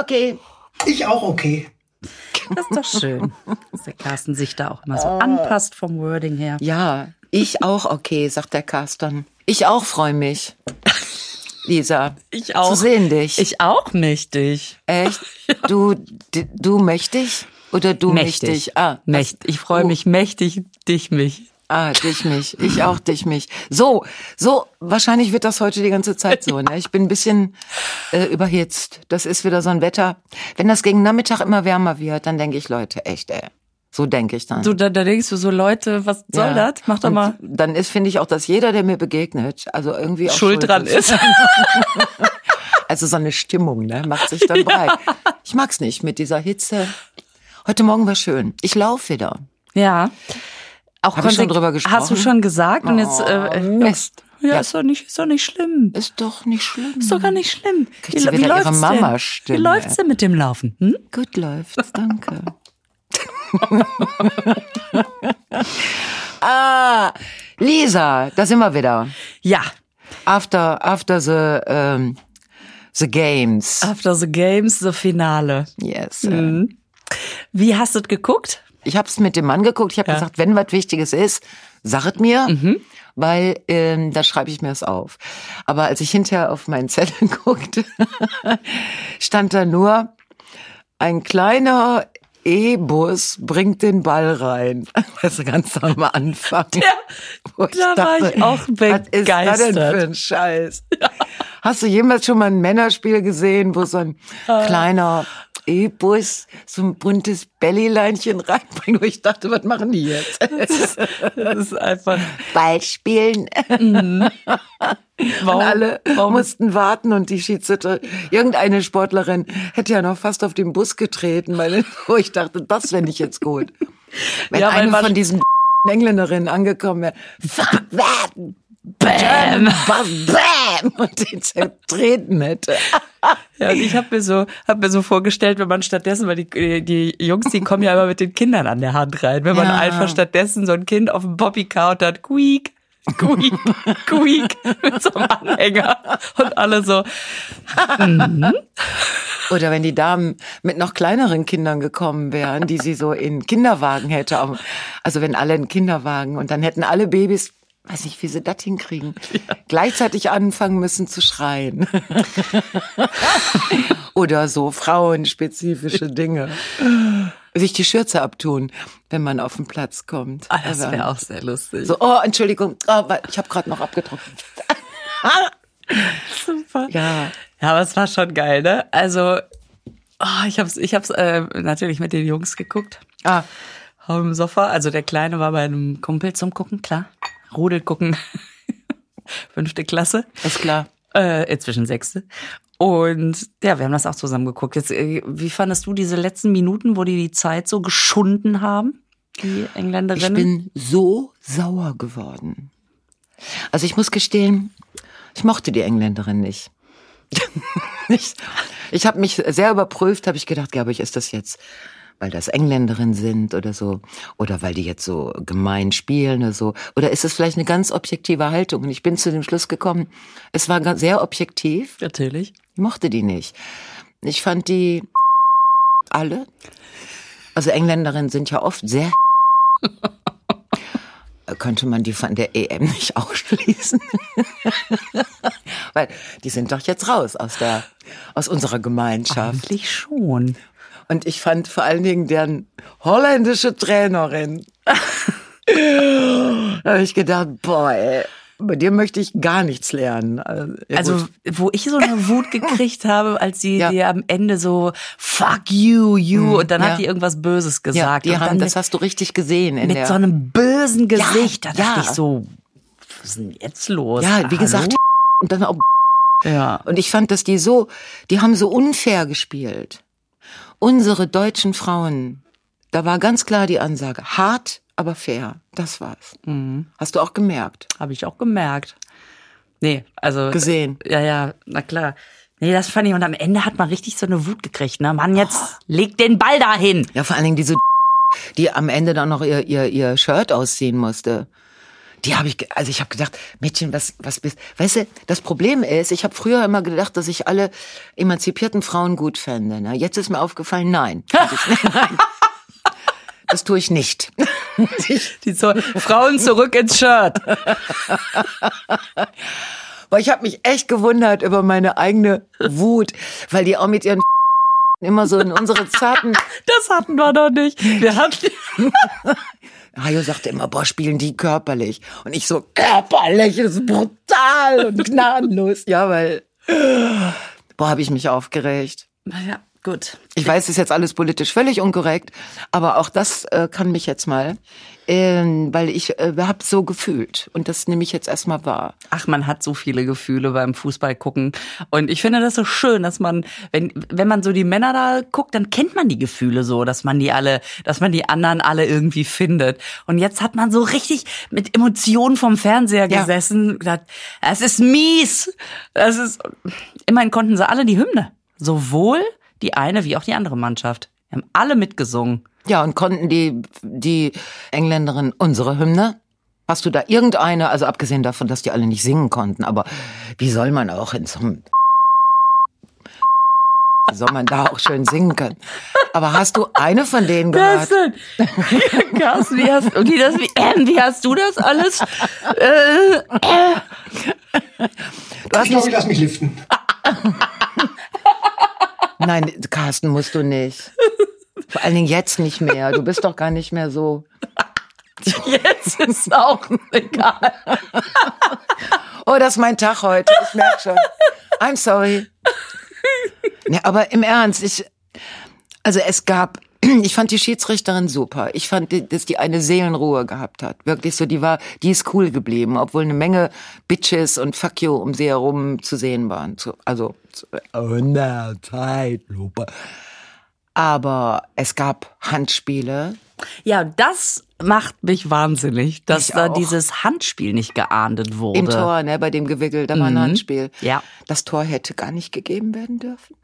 Okay. Ich auch okay. Das ist doch schön, dass der Carsten sich da auch immer so anpasst vom Wording her. Ja, ich auch okay, sagt der Carsten. Ich auch freue mich. Lisa. Ich auch. Zu sehen dich. Ich auch mächtig. Echt? Du, du mächtig? Oder du mächtig? Ah, Mächt. Ich freue mich mächtig, dich mich. Ah, dich mich. Ich auch dich mich. So, so, wahrscheinlich wird das heute die ganze Zeit so. Ne? Ich bin ein bisschen äh, überhitzt. Das ist wieder so ein Wetter. Wenn das gegen Nachmittag immer wärmer wird, dann denke ich, Leute, echt, ey. So denke ich dann. Du, da, da denkst du so, Leute, was soll Ja. das? Mach doch Und mal Dann ist, finde ich auch, dass jeder, der mir begegnet, also irgendwie auch Schuld dran ist. Also so eine Stimmung, ne, macht sich dann breit. Ich mag's nicht mit dieser Hitze. Heute Morgen war schön. Ich laufe wieder. Ja. Auch Hab ich schon drüber gesprochen? Hast du schon gesagt und jetzt äh, Oh, Mist. Ja, Ja. ist doch nicht, ist doch nicht schlimm. Ist doch nicht schlimm. Ist doch gar nicht schlimm. Kriegt sie wieder ihre Mama-Stimme, Wie läuft's denn mit dem Laufen? Hm? Gut läuft's, danke. ah, Lisa, da sind wir wieder. Ja. After, after the, ähm, the games. After the Games, the Finale. Yes. Mhm. Wie hast du es geguckt? Ich habe es mit dem Mann geguckt. Ich habe Ja. gesagt, wenn was Wichtiges ist, sag mir, weil ähm, da schreibe ich mir es auf. Aber als ich hinterher auf meinen Zettel guckte, stand da nur ein kleiner E-Bus bringt den Ball rein. Das ist ganz am Anfang. Ich da war ich auch Was ist das denn begeistert. für ein Scheiß? Hast du jemals schon mal ein Männerspiel gesehen, wo so ein Ah. kleiner E-Bus so ein buntes Bellyleinchen reinbringt, wo ich dachte, was machen die jetzt? Das ist einfach. Ball spielen. Warum, Und alle warum, mussten warten und die Schiedsrichter, irgendeine Sportlerin hätte ja noch fast auf den Bus getreten, weil, wo ich dachte, das fände ich jetzt gut. Wenn Ja, eine von diesen Engländerinnen angekommen wäre, fuck, bam, Bam! bam, und den zertreten hätte. Ja, und ich habe mir so, hab mir so vorgestellt, wenn man stattdessen, weil die, die Jungs, die kommen ja immer mit den Kindern an der Hand rein, wenn man Ja. einfach stattdessen so ein Kind auf dem und hat Quiek, Quiek, Quiek mit so einem Anhänger und alle so, Oder wenn die Damen mit noch kleineren Kindern gekommen wären, die sie so in Kinderwagen hätte. Also wenn alle einen Kinderwagen und dann hätten alle Babys, weiß nicht, wie sie das hinkriegen, gleichzeitig anfangen müssen zu schreien. Oder so frauenspezifische Dinge. Sich die Schürze abtun, wenn man auf den Platz kommt. ah, das wäre auch sehr lustig. so, oh, Entschuldigung, oh, ich habe gerade noch abgetrocknet. super. Ja. Ja, aber es war schon geil, ne? Also, oh, ich hab's, ich hab's äh, natürlich mit den Jungs geguckt. Ah, Auf dem Sofa. Also der Kleine war bei einem Kumpel zum Gucken, klar. Rudel gucken. Fünfte Klasse. ist klar. Äh, inzwischen sechste. Und ja, wir haben das auch zusammen geguckt. Jetzt, äh, wie fandest du diese letzten Minuten, wo die die Zeit so geschunden haben? Die Ich Engländerinnen? bin so sauer geworden. Also ich muss gestehen, ich mochte die Engländerin nicht. ich ich habe mich sehr überprüft, habe ich gedacht, glaube ich, ist das jetzt, weil das Engländerinnen sind oder so, oder weil die jetzt so gemein spielen oder so, oder ist es vielleicht eine ganz objektive Haltung? Und ich bin zu dem Schluss gekommen, es war sehr objektiv. Natürlich. Ich mochte die nicht. Ich fand die alle. Also Engländerinnen sind ja oft sehr. Könnte man die von der EM nicht ausschließen? Weil die sind doch jetzt raus aus der, aus unserer Gemeinschaft. Eigentlich schon. Und ich fand vor allen Dingen deren holländische Trainerin. da habe ich gedacht, boah, ey, bei dir möchte ich gar nichts lernen. Also, ja Also, wo ich so eine Wut gekriegt habe, als sie Ja. dir am Ende so fuck you, you und dann ja. hat die irgendwas Böses ja, gesagt. die und haben, das hast du richtig gesehen mit der. so einem bösen Gesicht. da dachte ja. ich so, was ist denn jetzt los? Ja, wie gesagt, und dann auch. Ja. Und ich fand, dass die so, die haben so unfair gespielt. Unsere deutschen Frauen, da war ganz klar die Ansage, hart, aber fair. Das war's. Mhm. Hast du auch gemerkt? Habe ich auch gemerkt. Nee, also. Gesehen. Ja, ja, na klar. Nee, das fand ich. Und am Ende hat man richtig so eine Wut gekriegt, ne? Mann, jetzt leg den Ball dahin. Ja, vor allen Dingen diese, die am Ende dann noch ihr, ihr, ihr Shirt ausziehen musste. Die habe ich, also ich habe gedacht, Mädchen, was, was bist, weißt du, das Problem ist, ich habe früher immer gedacht, dass ich alle emanzipierten Frauen gut fände. Ne? Jetzt ist mir aufgefallen, nein. Das tue ich nicht. Ich, Die Frauen zurück ins Shirt. weil ich habe mich echt gewundert über meine eigene Wut, weil die auch mit ihren immer so in unsere zarten Das hatten wir noch nicht. Wir hatten, Hajo sagte immer, boah, spielen die körperlich. Und ich so, körperlich, das ist brutal und gnadenlos. Ja, weil, boah, habe ich mich aufgeregt. naja, gut. Ich weiß, es ist jetzt alles politisch völlig unkorrekt, aber auch das äh, kann mich jetzt mal, ähm, weil ich äh, habe so gefühlt und das nehme ich jetzt erstmal wahr. Ach, man hat so viele Gefühle beim Fußball gucken. Und ich finde das so schön, dass man, wenn, wenn man so die Männer da guckt, dann kennt man die Gefühle so, dass man die alle, dass man die anderen alle irgendwie findet. Und jetzt hat man so richtig mit Emotionen vom Fernseher Ja. gesessen gesagt, es ist mies. Das ist, immerhin konnten sie alle die Hymne. Sowohl die eine wie auch die andere Mannschaft. Wir haben alle mitgesungen. Ja, und konnten die, die Engländerin unsere Hymne? Hast du da irgendeine, also abgesehen davon, dass die alle nicht singen konnten, aber wie soll man auch in so einem wie soll man da auch schön singen können? Aber hast du eine von denen gehört? Carsten, Carsten, wie hast, wie, das, wie, äh, wie hast du das alles? Äh, äh. Du hast Ich glaube, ich lass mich liften. nein, Carsten, musst du nicht. Vor allen Dingen jetzt nicht mehr. Du bist doch gar nicht mehr so. Jetzt ist auch egal. Oh, das ist mein Tag heute. Ich merke schon. I'm sorry. Nee, aber im Ernst, ich, also es gab, ich fand die Schiedsrichterin super. Ich fand, die- dass die eine Seelenruhe gehabt hat. Wirklich so, die war, die ist cool geblieben, obwohl eine Menge Bitches und Fuck you um sie herum zu sehen waren. Also, zu, in der Zeitlupe. Aber es gab Handspiele. Ja, das macht mich wahnsinnig, dass Ich da auch. dieses Handspiel nicht geahndet wurde. Im Tor, ne, bei dem Gewickel, da war ein Handspiel. Ja. Das Tor hätte gar nicht gegeben werden dürfen.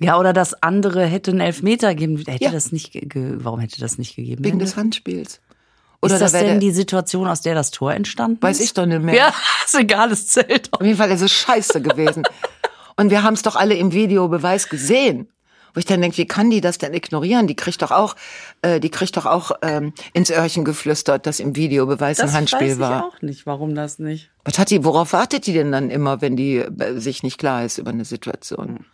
Ja, oder das andere hätte einen Elfmeter geben. Hätte Ja. das nicht, warum hätte das nicht gegeben? Wegen des Handspiels. Ist das da denn die Situation, aus der das Tor entstanden Weiß ist? ich doch nicht mehr. Ja, ist egal, es zählt. Auf jeden Fall ist es scheiße gewesen. Und wir haben es doch alle im Videobeweis gesehen. Wo ich dann denke, wie kann die das denn ignorieren? Die kriegt doch auch, äh, die kriegt doch auch ähm, ins Öhrchen geflüstert, dass im Videobeweis ein Handspiel weiß war. ich auch nicht, warum das nicht. Was hat die, worauf wartet die denn dann immer, wenn die äh, sich nicht klar ist über eine Situation?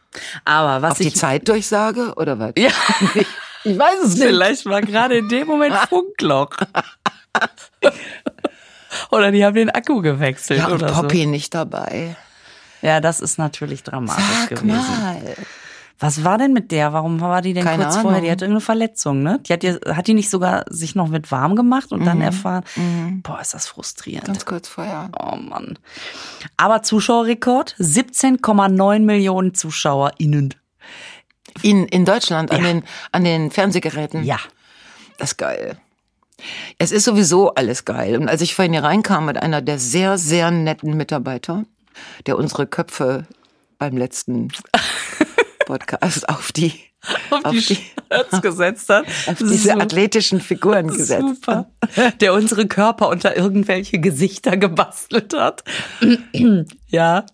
Aber was Auf die ich Zeitdurchsage oder was? ja, Ich weiß es nicht. vielleicht war gerade in dem Moment Funkloch. oder die haben den Akku gewechselt Ja, und oder Poppy nicht dabei. so. Ja, das ist natürlich dramatisch Sag gewesen. mal. Was war denn mit der? Warum war die denn Keine kurz vorher? Die Ahnung. hatte irgendeine Verletzung, ne? Die hat, ja- hat die nicht sogar sich noch mit warm gemacht und dann erfahren, boah, ist das frustrierend. Ganz kurz vorher. Oh Mann. Aber Zuschauerrekord, 17,9 Millionen ZuschauerInnen. In, in Deutschland an den, an den Fernsehgeräten. Ja. Das ist geil. Es ist sowieso alles geil. Und als ich vorhin hier reinkam mit einer der sehr, sehr netten Mitarbeiter, der unsere Köpfe beim letzten Podcast auf die, Auf, Auf die, die- Shirts gesetzt hat. auf diese Super. athletischen Figuren gesetzt hat. Super. Der unsere Körper unter irgendwelche Gesichter gebastelt hat. ja.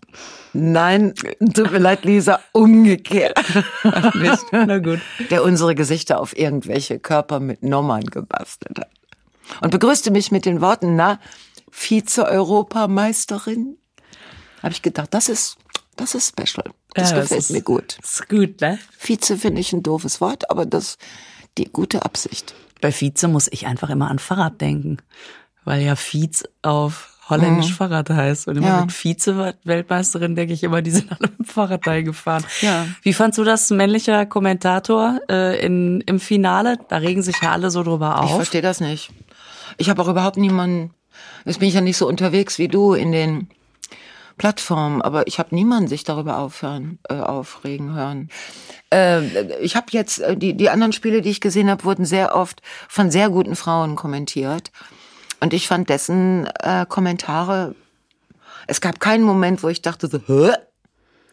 Nein, tut mir leid, Lisa, umgekehrt. Mist. Na gut. Der unsere Gesichter auf irgendwelche Körper mit Nummern gebastelt hat. Und begrüßte mich mit den Worten, na, Vize-Europameisterin? Habe ich gedacht, das ist, das ist special. Das Ja, das gefällt ist- mir gut. Ist gut, ne? Vize finde ich ein doofes Wort, aber das die gute Absicht. Bei Vize muss ich einfach immer an Fahrrad denken. Weil ja Vize auf Holländisch Fahrrad heißt. Und immer Ja. mit Vize-Weltmeisterin denke ich immer, die sind alle mit dem Fahrrad gefahren. Ja. Wie fandst du das, männlicher Kommentator äh, in, im Finale? Da regen sich ja alle so drüber Ich auf. verstehe das nicht. Ich habe auch überhaupt niemanden, jetzt bin ich ja nicht so unterwegs wie du in den Plattformen, aber ich habe niemanden sich darüber aufhören, äh, aufregen hören. Äh, ich habe jetzt, äh, die, die anderen Spiele, die ich gesehen habe, wurden sehr oft von sehr guten Frauen kommentiert. Und ich fand dessen äh, Kommentare, es gab keinen Moment, wo ich dachte so, Hä?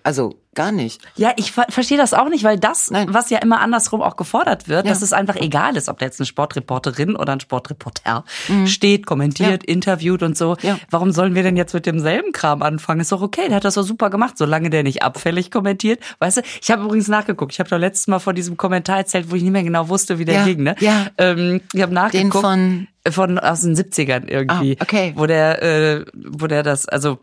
Also gar nicht. Ja, ich ver verstehe das auch nicht, weil das, Nein. was ja immer andersrum auch gefordert wird, Ja. dass es einfach egal ist, ob da jetzt eine Sportreporterin oder ein Sportreporter steht, kommentiert, interviewt und so. Mhm. Ja. Warum sollen wir denn jetzt mit demselben Kram anfangen? Ist doch okay, der hat das doch super gemacht, solange der nicht abfällig kommentiert. Weißt du, ich habe übrigens nachgeguckt. Ich habe doch letztes Mal vor diesem Kommentar erzählt, wo ich nicht mehr genau wusste, wie der Ja, ging. Ne? ja. Ähm, ich habe nachgeguckt. von- von aus den 70ern irgendwie. Ah, okay. Wo der, äh, wo der das, also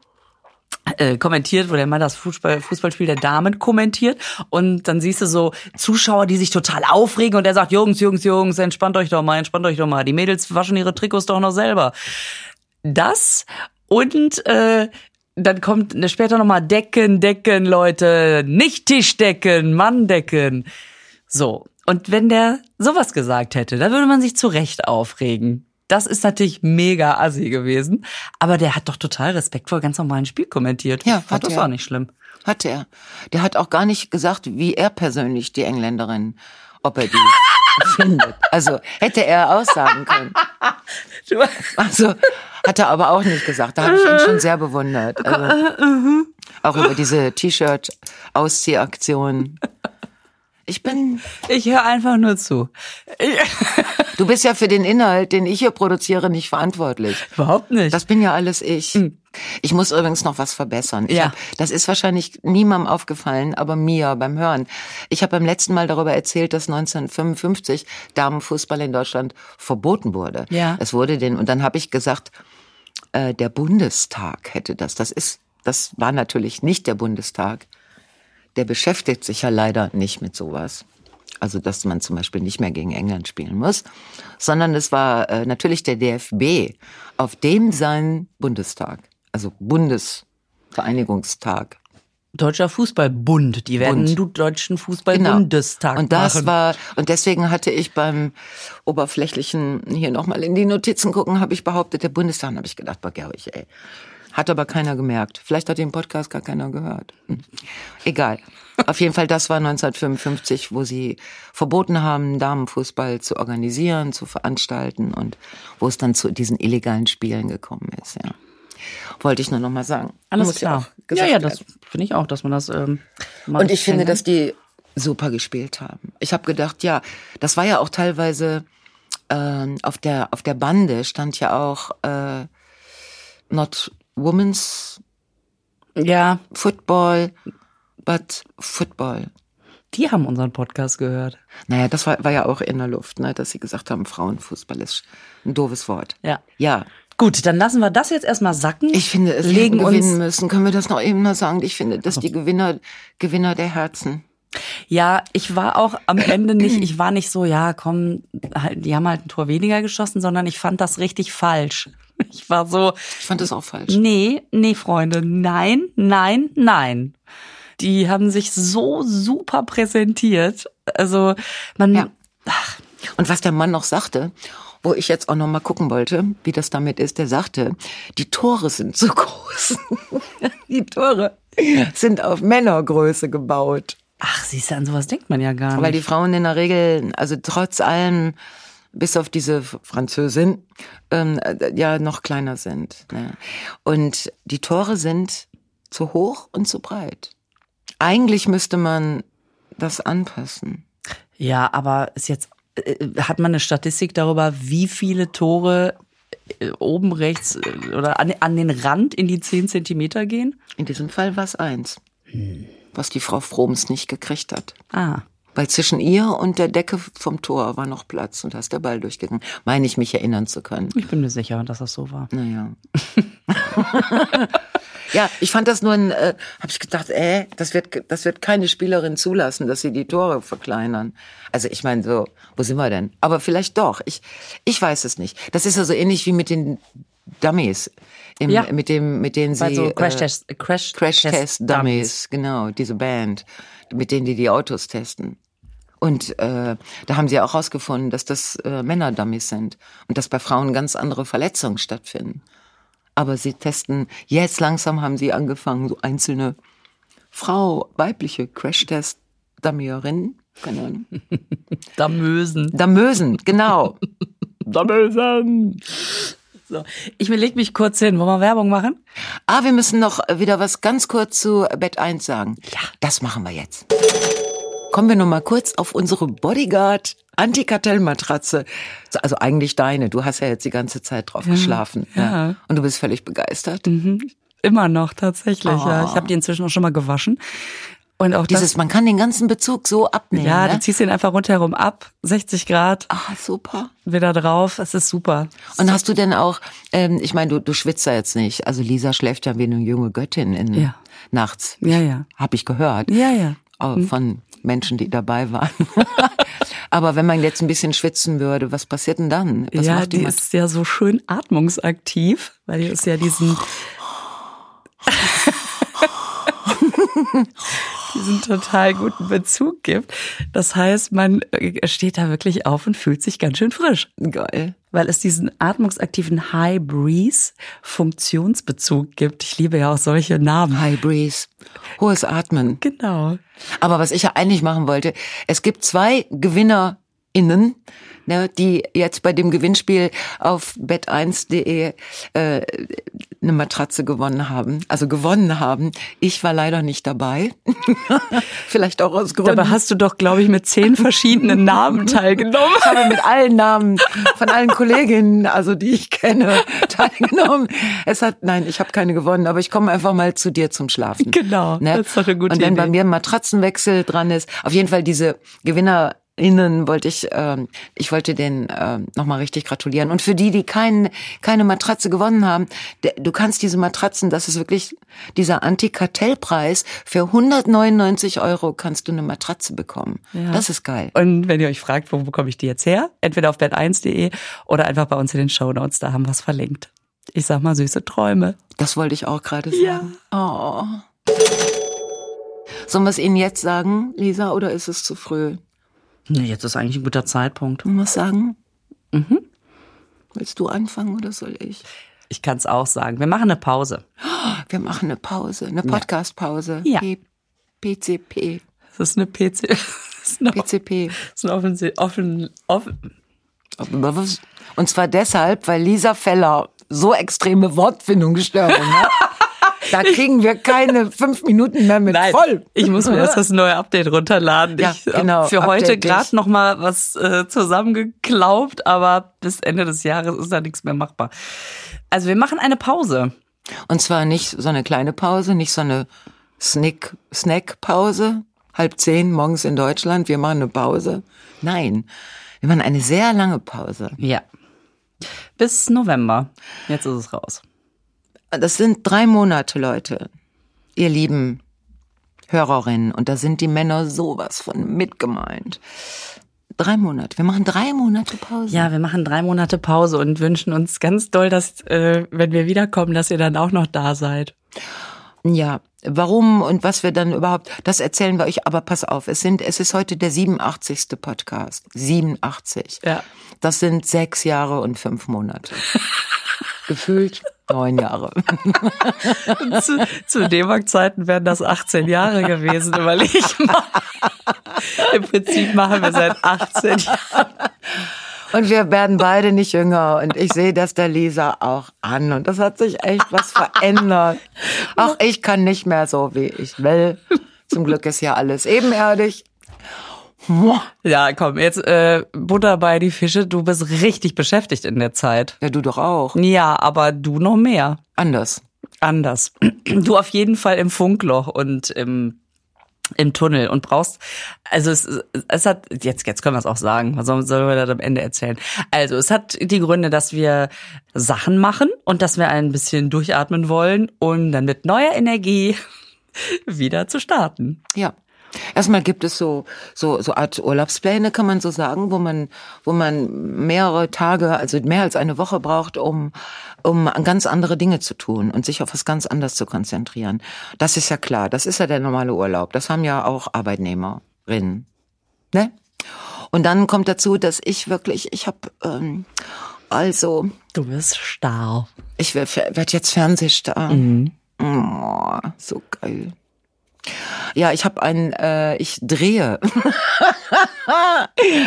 äh, kommentiert, wo der mal das Fußball, Fußballspiel der Damen kommentiert und dann siehst du so Zuschauer, die sich total aufregen und er sagt, Jungs, Jungs, Jungs, entspannt euch doch mal, entspannt euch doch mal. Die Mädels waschen ihre Trikots doch noch selber. Das und äh, dann kommt ne, später nochmal Decken, Decken, Leute, nicht Tischdecken, Manndecken. So. Und wenn der sowas gesagt hätte, dann würde man sich zu Recht aufregen. Das ist natürlich mega assi gewesen. Aber der hat doch total respektvoll ganz normalen Spiel kommentiert. Ja, hat das er. auch nicht schlimm. Hat er. Der hat auch gar nicht gesagt, wie er persönlich die Engländerin, ob er die findet. Also hätte er aussagen können. Also hat er aber auch nicht gesagt. Da habe ich ihn schon sehr bewundert. Also, auch über diese T-Shirt-Ausziehaktion. Ich bin, Ich höre einfach nur zu. du bist ja für den Inhalt, den ich hier produziere, nicht verantwortlich. Überhaupt nicht. Das bin ja alles ich. Ich muss übrigens noch was verbessern. Ich Ja. hab, das ist wahrscheinlich niemandem aufgefallen, aber mir beim Hören. Ich habe beim letzten Mal darüber erzählt, dass 1955 Damenfußball in Deutschland verboten wurde. Ja. Es wurde den und dann habe ich gesagt, äh, der Bundestag hätte das. Das ist, das war natürlich nicht der Bundestag. Der beschäftigt sich ja leider nicht mit sowas. Also, dass man zum Beispiel nicht mehr gegen England spielen muss, sondern es war äh, natürlich der DFB, auf dem sein Bundestag, also Bundesvereinigungstag. Deutscher Fußballbund. Die werden Bund. du deutschen Fußballbundestag Genau. Und das machen. war, und deswegen hatte ich beim oberflächlichen hier nochmal in die Notizen gucken, habe ich behauptet, der Bundestag, habe ich gedacht, boah, Gerwig, ey. Hat aber keiner gemerkt. Vielleicht hat den Podcast gar keiner gehört. Hm. Egal. Auf jeden Fall, das war 1955, wo sie verboten haben, Damenfußball zu organisieren, zu veranstalten und wo es dann zu diesen illegalen Spielen gekommen ist, ja. Wollte ich nur noch mal sagen. Alles Muss klar. Ja, ja, das finde ich auch, dass man das. Ähm, Und ich finde, dass die super gespielt haben. Ich habe gedacht, ja, das war ja auch teilweise ähm, auf der auf der Bande stand ja auch äh, not women's Ja, football, but football. die haben unseren Podcast gehört. Naja, das war, war ja auch in der Luft, ne, dass sie gesagt haben, Frauenfußball ist ein doofes Wort. Ja. Ja, Gut, dann lassen wir das jetzt erstmal sacken. ich finde, es legen gewinnen müssen. Können wir das noch eben mal sagen? Ich finde, dass die Gewinner Gewinner der Herzen. Ja, ich war auch am Ende nicht, ich war nicht so, ja, komm, halt, die haben halt ein Tor weniger geschossen, sondern ich fand das richtig falsch. Ich war so, Ich fand das auch falsch. nee, nee, Freunde, nein, nein, nein. Die haben sich so super präsentiert. Also, man, Ja. Und was der Mann noch sagte, wo ich jetzt auch noch mal gucken wollte, wie das damit ist, der sagte, die Tore sind zu groß. die Tore sind auf Männergröße gebaut. ach, siehst du, an sowas denkt man ja gar nicht. Weil die Frauen in der Regel, also trotz allem, bis auf diese Französin, ähm, äh, ja noch kleiner sind. Ne? Und die Tore sind zu hoch und zu breit. Eigentlich müsste man das anpassen. Ja, aber ist jetzt, äh, hat man eine Statistik darüber, wie viele Tore äh, oben rechts oder an, an den Rand in die 10 Zentimeter gehen? In diesem Fall war es eins, was die Frau Froms nicht gekriegt hat. Ah. Weil zwischen ihr und der Decke vom Tor war noch Platz und da ist der Ball durchgegangen. Meine ich mich erinnern zu können. Ich bin mir sicher, dass das so war. Naja. ja, ich fand das nur ein, äh, habe ich gedacht, äh, das wird, das wird keine Spielerin zulassen, dass sie die Tore verkleinern. Also ich meine so, wo sind wir denn? Aber vielleicht doch. Ich, ich weiß es nicht. Das ist ja so ähnlich wie mit den Dummies, im, Ja. mit dem, mit denen sie Bei so äh, Crash-Test, Crash, Crash Test Dummies, genau, diese Band, mit denen die die Autos testen. Und äh, da haben sie auch herausgefunden, dass das äh, Männer-Dummies sind und dass bei Frauen ganz andere Verletzungen stattfinden. Aber sie testen, jetzt langsam haben sie angefangen, so einzelne Frau, weibliche Crash-Test-Dummierinnen, keine Ahnung, Damösen. Damösen, genau. Damösen. So, ich leg mich kurz hin. Wollen wir Werbung machen? Ah, wir müssen noch wieder was ganz kurz zu Bett 1 sagen. Ja. Das machen wir jetzt. Kommen wir noch mal kurz auf unsere Bodyguard Antikartellmatratze. Also eigentlich deine. Du hast ja jetzt die ganze Zeit drauf geschlafen. ja. Und du bist völlig begeistert. Immer noch, tatsächlich. Ja. Ich habe die inzwischen auch schon mal gewaschen. Und auch Dieses, man kann den ganzen Bezug so abnehmen. Ja, ne? du ziehst ihn einfach rundherum ab, 60 Grad, Ah, super. wieder drauf. Es ist super. Und hast du denn auch, ähm, ich meine, du, du schwitzt ja jetzt nicht. Also Lisa schläft ja wie eine junge Göttin in, Ja. nachts. Ja, ja. Hab ich gehört. Ja, ja. Auch Von Menschen, die dabei waren. Aber wenn man jetzt ein bisschen schwitzen würde, was passiert denn dann? Was ja, die die ist ja so schön atmungsaktiv, weil die ist ja diesen diesen total guten Bezug gibt. Das heißt, man äh, steht da wirklich auf und fühlt sich ganz schön frisch. Geil. weil es diesen atmungsaktiven High Breeze Funktionsbezug gibt. Ich liebe ja auch solche Namen. High Breeze. Hohes Atmen. Genau. Aber was ich ja eigentlich machen wollte, es gibt zwei GewinnerInnen, ne, die jetzt bei dem Gewinnspiel auf bet1.de äh, eine Matratze gewonnen haben. Also gewonnen haben. Ich war leider nicht dabei. Vielleicht auch aus Gründen. Dabei hast du doch, glaube ich, mit zehn verschiedenen Namen teilgenommen. Ich habe mit allen Namen von allen Kolleginnen, also die ich kenne, teilgenommen. Es hat, nein, ich habe keine gewonnen, aber ich komme einfach mal zu dir zum Schlafen. Genau, das ist doch eine gute Und wenn bei Idee. mir ein Matratzenwechsel dran ist, auf jeden Fall diese GewinnerInnen wollte ich, ähm, ich wollte denen ähm, nochmal richtig gratulieren. Und für die, die kein, keine Matratze gewonnen haben, der, du kannst diese Matratzen, das ist wirklich dieser Antikartellpreis, für 199 Euro kannst du eine Matratze bekommen. Ja. Das ist geil. Und wenn ihr euch fragt, wo bekomme ich die jetzt her? Entweder auf bett1.de oder einfach bei uns in den Shownotes, da haben wir es verlinkt. Ich sag mal süße Träume. Das wollte ich auch gerade sagen. Oh. Sollen wir es Ihnen jetzt sagen, Lisa, oder ist es zu früh? Nee, jetzt ist eigentlich ein guter Zeitpunkt. Wir es sagen? Mhm. Willst du anfangen oder soll ich? Ich kann es auch sagen. Wir machen eine Pause. Wir machen eine Pause, eine Podcast-Pause. Ja. PCP. Das ist eine PC. Das ist eine, PCP. das ist eine offen, offen, offen, Und zwar deshalb, weil Lisa Feller so extreme Wortfindungsstörungen hat. Da kriegen wir keine fünf Minuten mehr mit Nein, voll. ich muss mir erst das neue Update runterladen. Ja, ich genau, für heute gerade noch mal was äh, zusammengeklaubt, aber bis Ende des Jahres ist da nichts mehr machbar. Also wir machen eine Pause. Und zwar nicht so eine kleine Pause, nicht so eine Snack, Snack-Pause, halb zehn morgens in Deutschland, wir machen eine Pause. Nein, wir machen eine sehr lange Pause. Ja. Bis November. Jetzt ist es raus. Das sind drei Monate, Leute. Ihr lieben Hörerinnen. Und da sind die Männer sowas von mitgemeint. Drei Monate. Wir machen drei Monate Pause. Ja, wir machen drei Monate Pause und wünschen uns ganz doll, dass, äh, wenn wir wiederkommen, dass ihr dann auch noch da seid. Ja, warum und was wir dann überhaupt, das erzählen wir euch, aber pass auf, es sind, es ist heute der 87. Podcast. 87. Ja. Das sind sechs Jahre und fünf Monate. Gefühlt neun Jahre. zu, zu D-Mark-Zeiten wären das 18 Jahre gewesen, überleg mal. Im Prinzip machen wir seit 18 Jahren. Und wir werden beide nicht jünger. Und ich sehe das der Lisa auch an. Und das hat sich echt was verändert. Auch ich kann nicht mehr so, wie ich will. Zum Glück ist ja alles ebenerdig. Ja, komm, jetzt äh, Butter bei die Fische. Du bist richtig beschäftigt in der Zeit. Ja, du doch auch. Ja, aber du noch mehr. Anders. Anders. Du auf jeden Fall im Funkloch und im im Tunnel und brauchst, also es, es hat, jetzt, jetzt können wir es auch sagen, was sollen sollen wir das am Ende erzählen? Also es hat die Gründe, dass wir Sachen machen und dass wir ein bisschen durchatmen wollen und dann mit neuer Energie wieder zu starten. Ja. Erstmal gibt es so, so, so Art Urlaubspläne, kann man so sagen, wo man, wo man mehrere Tage, also mehr als eine Woche braucht, um, um an ganz andere Dinge zu tun und sich auf was ganz anderes zu konzentrieren. Das ist ja klar. Das ist ja der normale Urlaub. Das haben ja auch Arbeitnehmerinnen. Ne? Und dann kommt dazu, dass ich wirklich, ich habe, ähm, also, Du bist starr. ich werde werd jetzt Fernsehstar. Oh, so geil. Ja, ich habe ein, äh, ich drehe.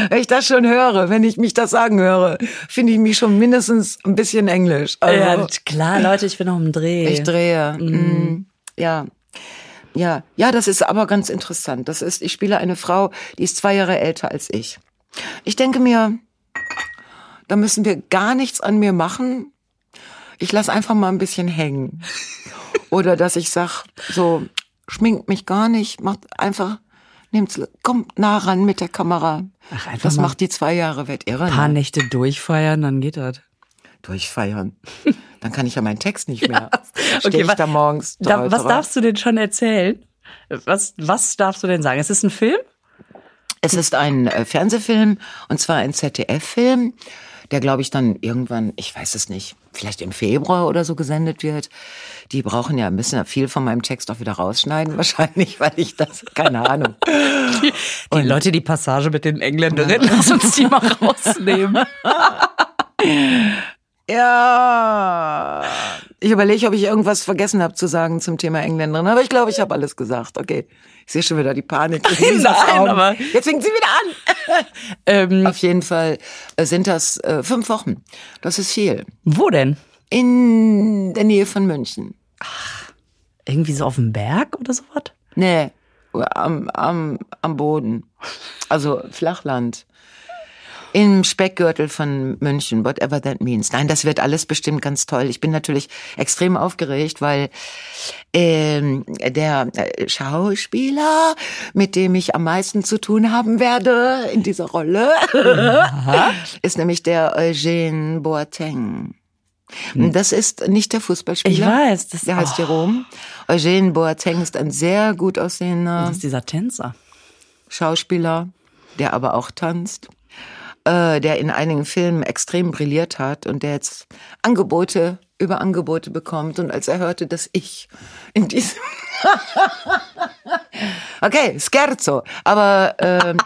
wenn ich das schon höre, wenn ich mich das sagen höre, finde ich mich schon mindestens ein bisschen englisch. Also, ja, klar, Leute, ich bin noch im Dreh. ich drehe. Mm. Ja. Ja, ja, das ist aber ganz interessant. Das ist, ich spiele eine Frau, die ist zwei Jahre älter als ich. Ich denke mir, da müssen wir gar nichts an mir machen. Ich lass einfach mal ein bisschen hängen. Oder dass ich sag, so, schminkt mich gar nicht, macht einfach, nehmt's, kommt nah ran mit der Kamera. Ach, einfach das macht die zwei Jahre wert irre. Ein paar ne? Nächte durchfeiern, dann geht das. Durchfeiern. Dann kann ich ja meinen Text nicht mehr. Steh Okay, ich wa- da morgens. Da, was darfst du denn schon erzählen? Was, was darfst du denn sagen? Es ist ein Film? Es ist ein äh, Fernsehfilm und zwar ein ZDF-Film, der glaube ich dann irgendwann, ich weiß es nicht, vielleicht im Februar oder so gesendet wird. Die brauchen ja, müssen ja viel von meinem Text auch wieder rausschneiden wahrscheinlich, weil ich das, keine Ahnung. Die Leute, die Passage mit den Engländerinnen, lass uns die mal rausnehmen. Ja, ich überlege, ob ich irgendwas vergessen habe zu sagen zum Thema Engländerin, aber ich glaube, ich habe alles gesagt. Okay, ich sehe schon wieder die Panik. in Nein, aber- Jetzt fängt sie wieder an. ähm, Auf jeden Fall äh, sind das äh, fünf Wochen. Das ist viel. wo denn? In der Nähe von München. Irgendwie so auf dem Berg oder sowas? Nee, am, am, am Boden. Also Flachland. Im Speckgürtel von München, whatever that means. Nein, das wird alles bestimmt ganz toll. Ich bin natürlich extrem aufgeregt, weil ähm, der äh, Schauspieler, mit dem ich am meisten zu tun haben werde in dieser Rolle, ist nämlich der Eugène Boateng. Das ist nicht der Fußballspieler. Ich weiß, das- der heißt oh. Jerome. Eugène Boateng ist ein sehr gut aussehender Das ist dieser Tänzer. Schauspieler, der aber auch tanzt, äh, der in einigen Filmen extrem brilliert hat und der jetzt Angebote über Angebote bekommt. Und als er hörte, dass ich in diesem Okay, scherzo. Aber ähm,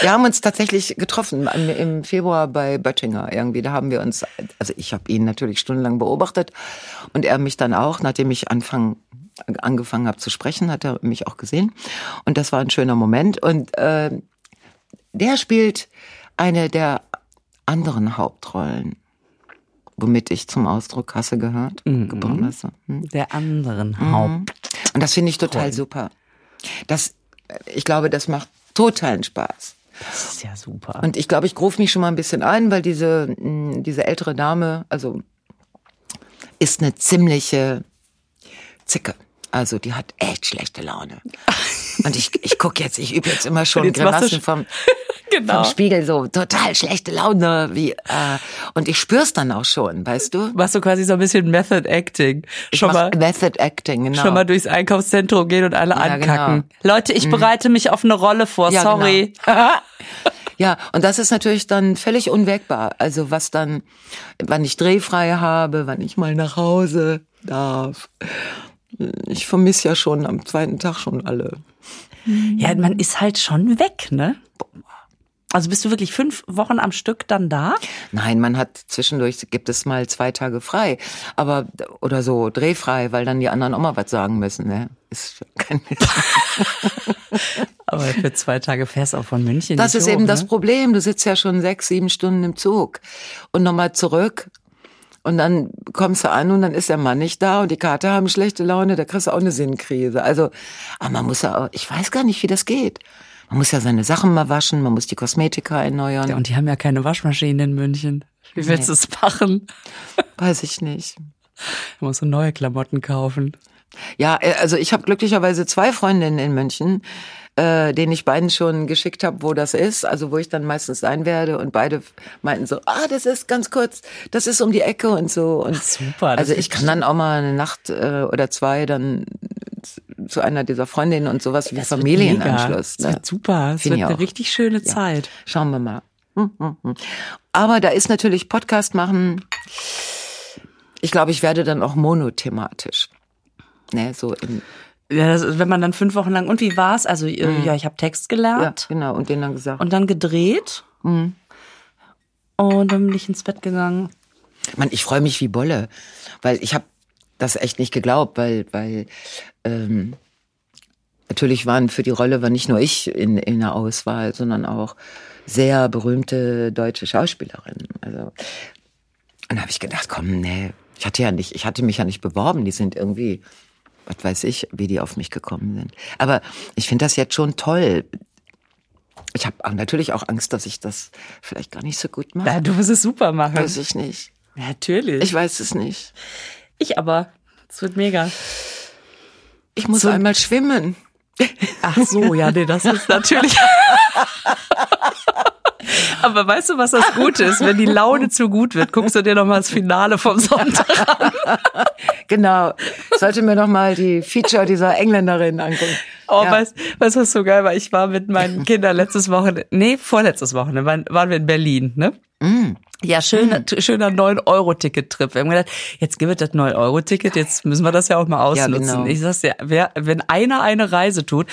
wir haben uns tatsächlich getroffen im- Februar bei Böttinger irgendwie. Da haben wir uns, also ich habe ihn natürlich stundenlang beobachtet und er mich dann auch, nachdem ich anfang, angefangen habe zu sprechen, hat er mich auch gesehen. Und das war ein schöner Moment. Und äh, der spielt eine der anderen Hauptrollen, womit ich zum Ausdruck Hasse gehört. Geboren Hasse. Hm. Der anderen Haupt. Und das finde ich total super. Das, ich glaube, das macht totalen Spaß. Das ist ja super. Und ich glaube, ich rufe mich schon mal ein bisschen ein, weil diese, mh, diese ältere Dame, also ist eine ziemliche Zicke. Also die hat echt schlechte Laune. Und ich, ich guck jetzt, ich übe jetzt immer schon jetzt Grimassen vom, Genau. vom Spiegel, so total schlechte Laune. Wie, äh, und ich spür's dann auch schon, weißt du? Machst du quasi so ein bisschen Method Acting. Schon mal, Method Acting, genau. schon mal durchs Einkaufszentrum gehen und alle Ja, ankacken. genau. Leute, ich bereite mich auf eine Rolle vor. Ja, Sorry. Genau. ja, und das ist natürlich dann völlig unwägbar. Also was dann, wann ich drehfrei habe, wann ich mal nach Hause darf. Ich vermisse ja schon am zweiten Tag schon alle. Ja, man ist halt schon weg, ne? Also bist du wirklich fünf Wochen am Stück dann da? Nein, man hat zwischendurch gibt es mal zwei Tage frei, aber oder so drehfrei, weil dann die anderen auch mal was sagen müssen. Ne? Ist kein Aber für zwei Tage fährst du auch von München. Das ist hoch, eben das ne? Problem. Du sitzt ja schon sechs, sieben Stunden im Zug und nochmal zurück. Und dann kommst du an und dann ist der Mann nicht da und die Kater haben schlechte Laune, da kriegst du auch eine Sinnkrise. Also, aber man muss ja auch, ich weiß gar nicht, wie das geht. Man muss ja seine Sachen mal waschen, man muss die Kosmetika erneuern. Ja, und die haben ja keine Waschmaschine in München. Wie willst du es machen? Weiß ich nicht. Du musst du neue Klamotten kaufen. Ja, äh, also ich habe glücklicherweise zwei Freundinnen in München, äh, denen ich beiden schon geschickt habe, wo das ist, also wo ich dann meistens sein werde und beide meinten so, ah, das ist ganz kurz, das ist um die Ecke und so und Ach, super, Also ich kann dann auch mal eine Nacht äh, oder zwei dann zu einer dieser Freundinnen und sowas wie Das wird Familienanschluss. mega. Das wird super. Es wird eine auch. richtig schöne Ja. Zeit. Schauen wir mal. Hm, hm, hm. Aber da ist natürlich Podcast machen. Ich glaube, ich werde dann auch monothematisch. Ne, so in, Ja, das, wenn man dann fünf Wochen lang, und wie war's? Also, äh, ja, ich habe Text Mhm. ja, gelernt genau, und denen dann gesagt. und dann gedreht. Mhm. Und dann bin ich ins Bett gegangen. Mann, ich freue mich wie Bolle, weil ich habe das echt nicht geglaubt, weil weil ähm, natürlich waren für die Rolle war nicht nur ich in, in der Auswahl, sondern auch sehr berühmte deutsche Schauspielerinnen. Also, und da habe ich gedacht, komm, nee, ich hatte ja nicht, ich hatte mich ja nicht beworben, die sind irgendwie, was weiß ich, wie die auf mich gekommen sind. Aber ich finde das jetzt schon toll. Ich habe natürlich auch Angst, dass ich das vielleicht gar nicht so gut mache. Ja, du wirst es super machen. Weiß ich nicht. Natürlich. Ich weiß es nicht. Ich aber. Es wird mega. Ich muss So- einmal schwimmen. Ach so, ja, nee, das ist natürlich. Aber weißt du, was das Gute ist? Wenn die Laune zu gut wird, guckst du dir noch mal das Finale vom Sonntag an. Genau. Sollte mir noch mal die Feature dieser Engländerin angucken. Oh, Ja. weißt, weißt du, was so geil war? Ich war mit meinen Kindern letztes Wochenende, nee, vorletztes Wochenende, waren, waren wir in Berlin, ne? Ja, schöner, t- schöner 9-Euro-Ticket-Trip. Wir haben gedacht, jetzt gibt es das 9-Euro-Ticket, jetzt müssen wir das ja auch mal ausnutzen. genau. Ich sag's dir, wer, wenn einer eine Reise tut,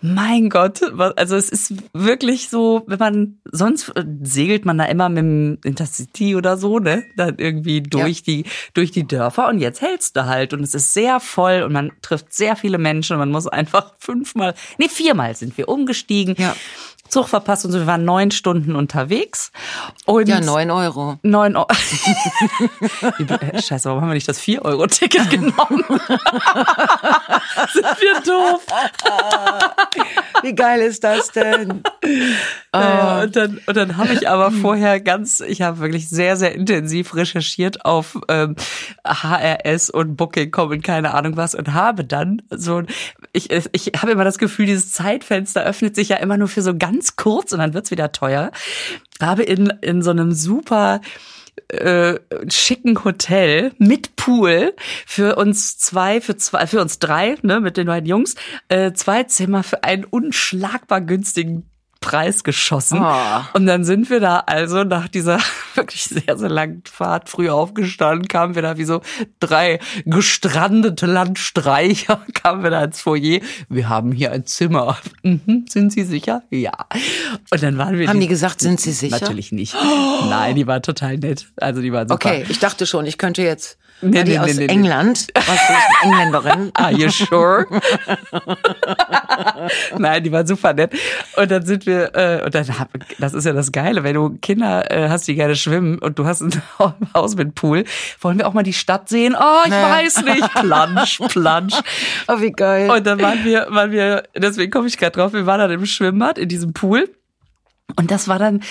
mein Gott, was, also es ist wirklich so, wenn man, sonst äh, segelt man da immer mit dem Intercity oder so, ne? Dann irgendwie durch die, durch die Dörfer und jetzt hältst du halt und es ist sehr voll und man trifft sehr viele Menschen und man muss einfach fünfmal, nee, viermal sind wir umgestiegen. Ja. Zug verpasst und so, wir waren neun Stunden unterwegs. Und Ja, neun Euro. Neun Euro. Scheiße, warum haben wir nicht das 4-Euro-Ticket genommen? Sind wir doof? Wie geil ist das denn? Naja, und dann, und dann habe ich aber vorher ganz, ich habe wirklich sehr, sehr intensiv recherchiert auf ähm, HRS und Booking.com und keine Ahnung was und habe dann so, ich, ich habe immer das Gefühl, dieses Zeitfenster öffnet sich ja immer nur für so ganz kurz und dann wird's wieder teuer. Habe in, in so einem super äh, schicken Hotel mit Pool für uns zwei, für zwei, für uns drei, ne, mit den beiden Jungs, äh, zwei Zimmer für einen unschlagbar günstigen Preis geschossen. Oh. Und dann sind wir da also nach dieser wirklich sehr, sehr langen Fahrt früh aufgestanden, kamen wir da wie so drei gestrandete Landstreicher, kamen wir da ins Foyer. Wir haben hier ein Zimmer. Mhm, sind Sie sicher? Ja. Und dann waren wir. Haben die gesagt, sind Sie sicher? Natürlich nicht. Nein, die war total nett. Also die war super. Okay, ich dachte schon, ich könnte jetzt, Nee, nee, aus nee, nee, nee. England, was ist eine Engländerin? Are you sure? Nein, die war super nett. Und dann sind wir, äh, und dann hab, das ist ja das Geile, wenn du Kinder äh, hast, die gerne schwimmen und du hast ein Haus mit Pool, wollen wir auch mal die Stadt sehen? Oh, ich Nee. weiß nicht. Plansch, plansch. Oh, wie geil. Und dann waren wir, waren wir, deswegen komme ich gerade drauf, wir waren dann im Schwimmbad in diesem Pool. Und das war dann,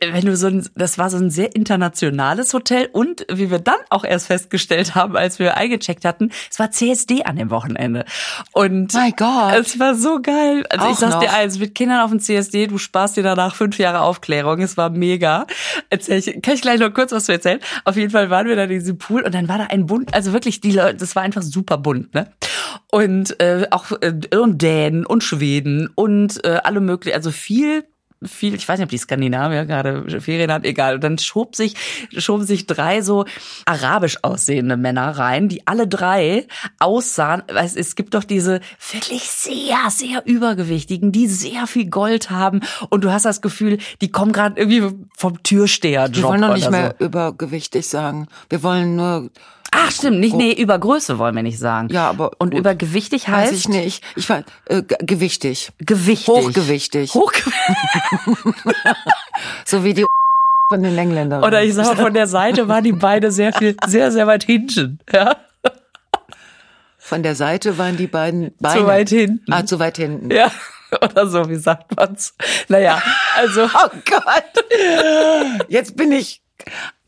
wenn du so ein, das war so ein sehr internationales Hotel und wie wir dann auch erst festgestellt haben, als wir eingecheckt hatten, es war CSD an dem Wochenende. Und My God. es war so geil. Also ich Auch sag's dir noch. eins, mit Kindern auf dem CSD, du sparst dir danach fünf Jahre Aufklärung. Es war mega. Erzähl ich, kann ich gleich noch kurz was zu erzählen? Auf jeden Fall waren wir da in diesem Pool und dann war da ein bunt, also wirklich die Leute, das war einfach super bunt, ne? Und äh, auch äh, und Dänen und Schweden und äh, alle möglichen, also viel viel, ich weiß nicht, ob die Skandinavier gerade Ferien hatten, egal. Und dann schob sich, schoben sich drei so arabisch aussehende Männer rein, die alle drei aussahen, es, es gibt doch diese wirklich sehr, sehr übergewichtigen, die sehr viel Gold haben und du hast das Gefühl, die kommen gerade irgendwie vom Türsteherjob wir wollen doch nicht mehr so. übergewichtig sagen. Wir wollen nur, Ach, stimmt, nicht, nee, über Größe wollen wir nicht sagen. Ja, aber Und gut. übergewichtig weiß heißt ich nicht. Ich war äh, ge- gewichtig. gewichtig. Hochgewichtig. Hochgewichtig. So wie die von den Engländern. Oder ich sag mal, von der Seite waren die beide sehr viel, sehr, sehr weit hinten. Ja, Von der Seite waren die beiden Beine. zu weit hinten. Ah, zu weit hinten. Ja, oder so, wie sagt man's? Naja, also, Oh Gott. Jetzt bin ich.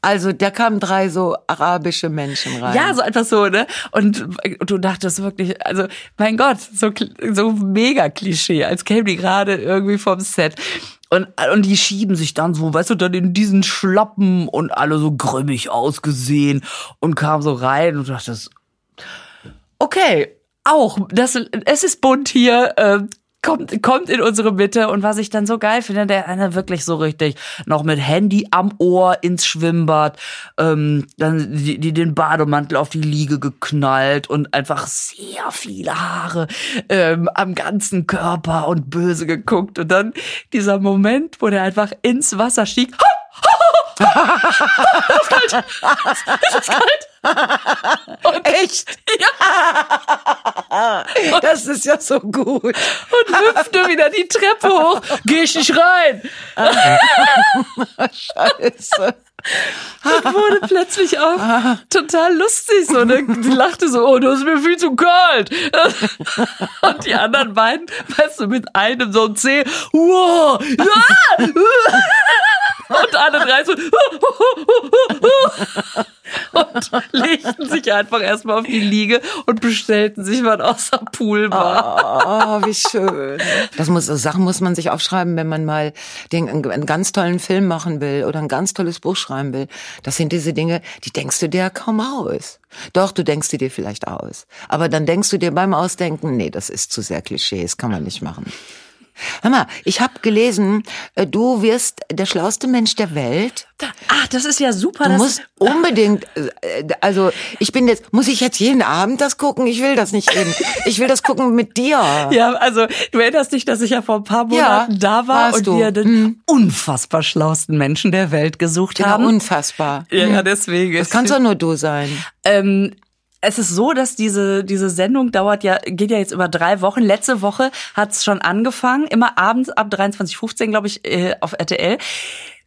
Also, da kamen drei so arabische Menschen rein. ja, so einfach so, ne? Und du dachtest wirklich, also, mein Gott, so, so mega Klischee, als kämen die gerade irgendwie vom Set. Und, und die schieben sich dann so, weißt du, dann in diesen Schlappen und alle so grimmig ausgesehen und kamen so rein und dachtest, okay, auch, das, es ist bunt hier, äh, kommt, kommt in unsere Mitte. Und was ich dann so geil finde, der eine wirklich so richtig noch mit Handy am Ohr ins Schwimmbad, ähm, dann die, die den Bademantel auf die Liege geknallt und einfach sehr viele Haare ähm, am ganzen Körper und böse geguckt. Und dann dieser Moment, wo der einfach ins Wasser stieg. Ist kalt. Es ist kalt. Und Echt? Ja. Das ist ja so gut. Und hüpfte wieder die Treppe hoch. Geh ich nicht rein. Scheiße. Und wurde plötzlich auch total lustig. So, ne? Die lachte so, oh, das ist mir viel zu kalt. Und die anderen beiden, weißt du, mit einem so ein Zeh, wow, ja, und alle drei so, und legten sich einfach erstmal auf die Liege und bestellten sich was aus der Poolbar. Oh, wie schön. Das muss, so Sachen muss man sich aufschreiben, wenn man mal den, einen ganz tollen Film machen will oder ein ganz tolles Buch schreiben will. Das sind diese Dinge, die denkst du dir kaum aus. Doch, du denkst sie dir vielleicht aus. Aber dann denkst du dir beim Ausdenken, nee, das ist zu sehr Klischee, das kann man nicht machen. Hör mal, ich habe gelesen, äh, du wirst der schlauste Mensch der Welt. Ach, das ist ja super. Du das musst unbedingt, äh, also ich bin jetzt, muss ich jetzt jeden Abend das gucken? Ich will das nicht eben. Ich will das gucken mit dir. Ja, also du erinnerst dich, dass ich ja vor ein paar Ja, Monaten da war und du. wir den unfassbar schlausten Menschen der Welt gesucht Genau, haben. unfassbar. ja, ja, deswegen. Das kannst doch nur du sein. Ähm, es ist so, dass diese, diese Sendung dauert ja, geht ja jetzt über drei Wochen. Letzte Woche hat es schon angefangen, immer abends ab 23.15, glaube ich, äh, auf RTL.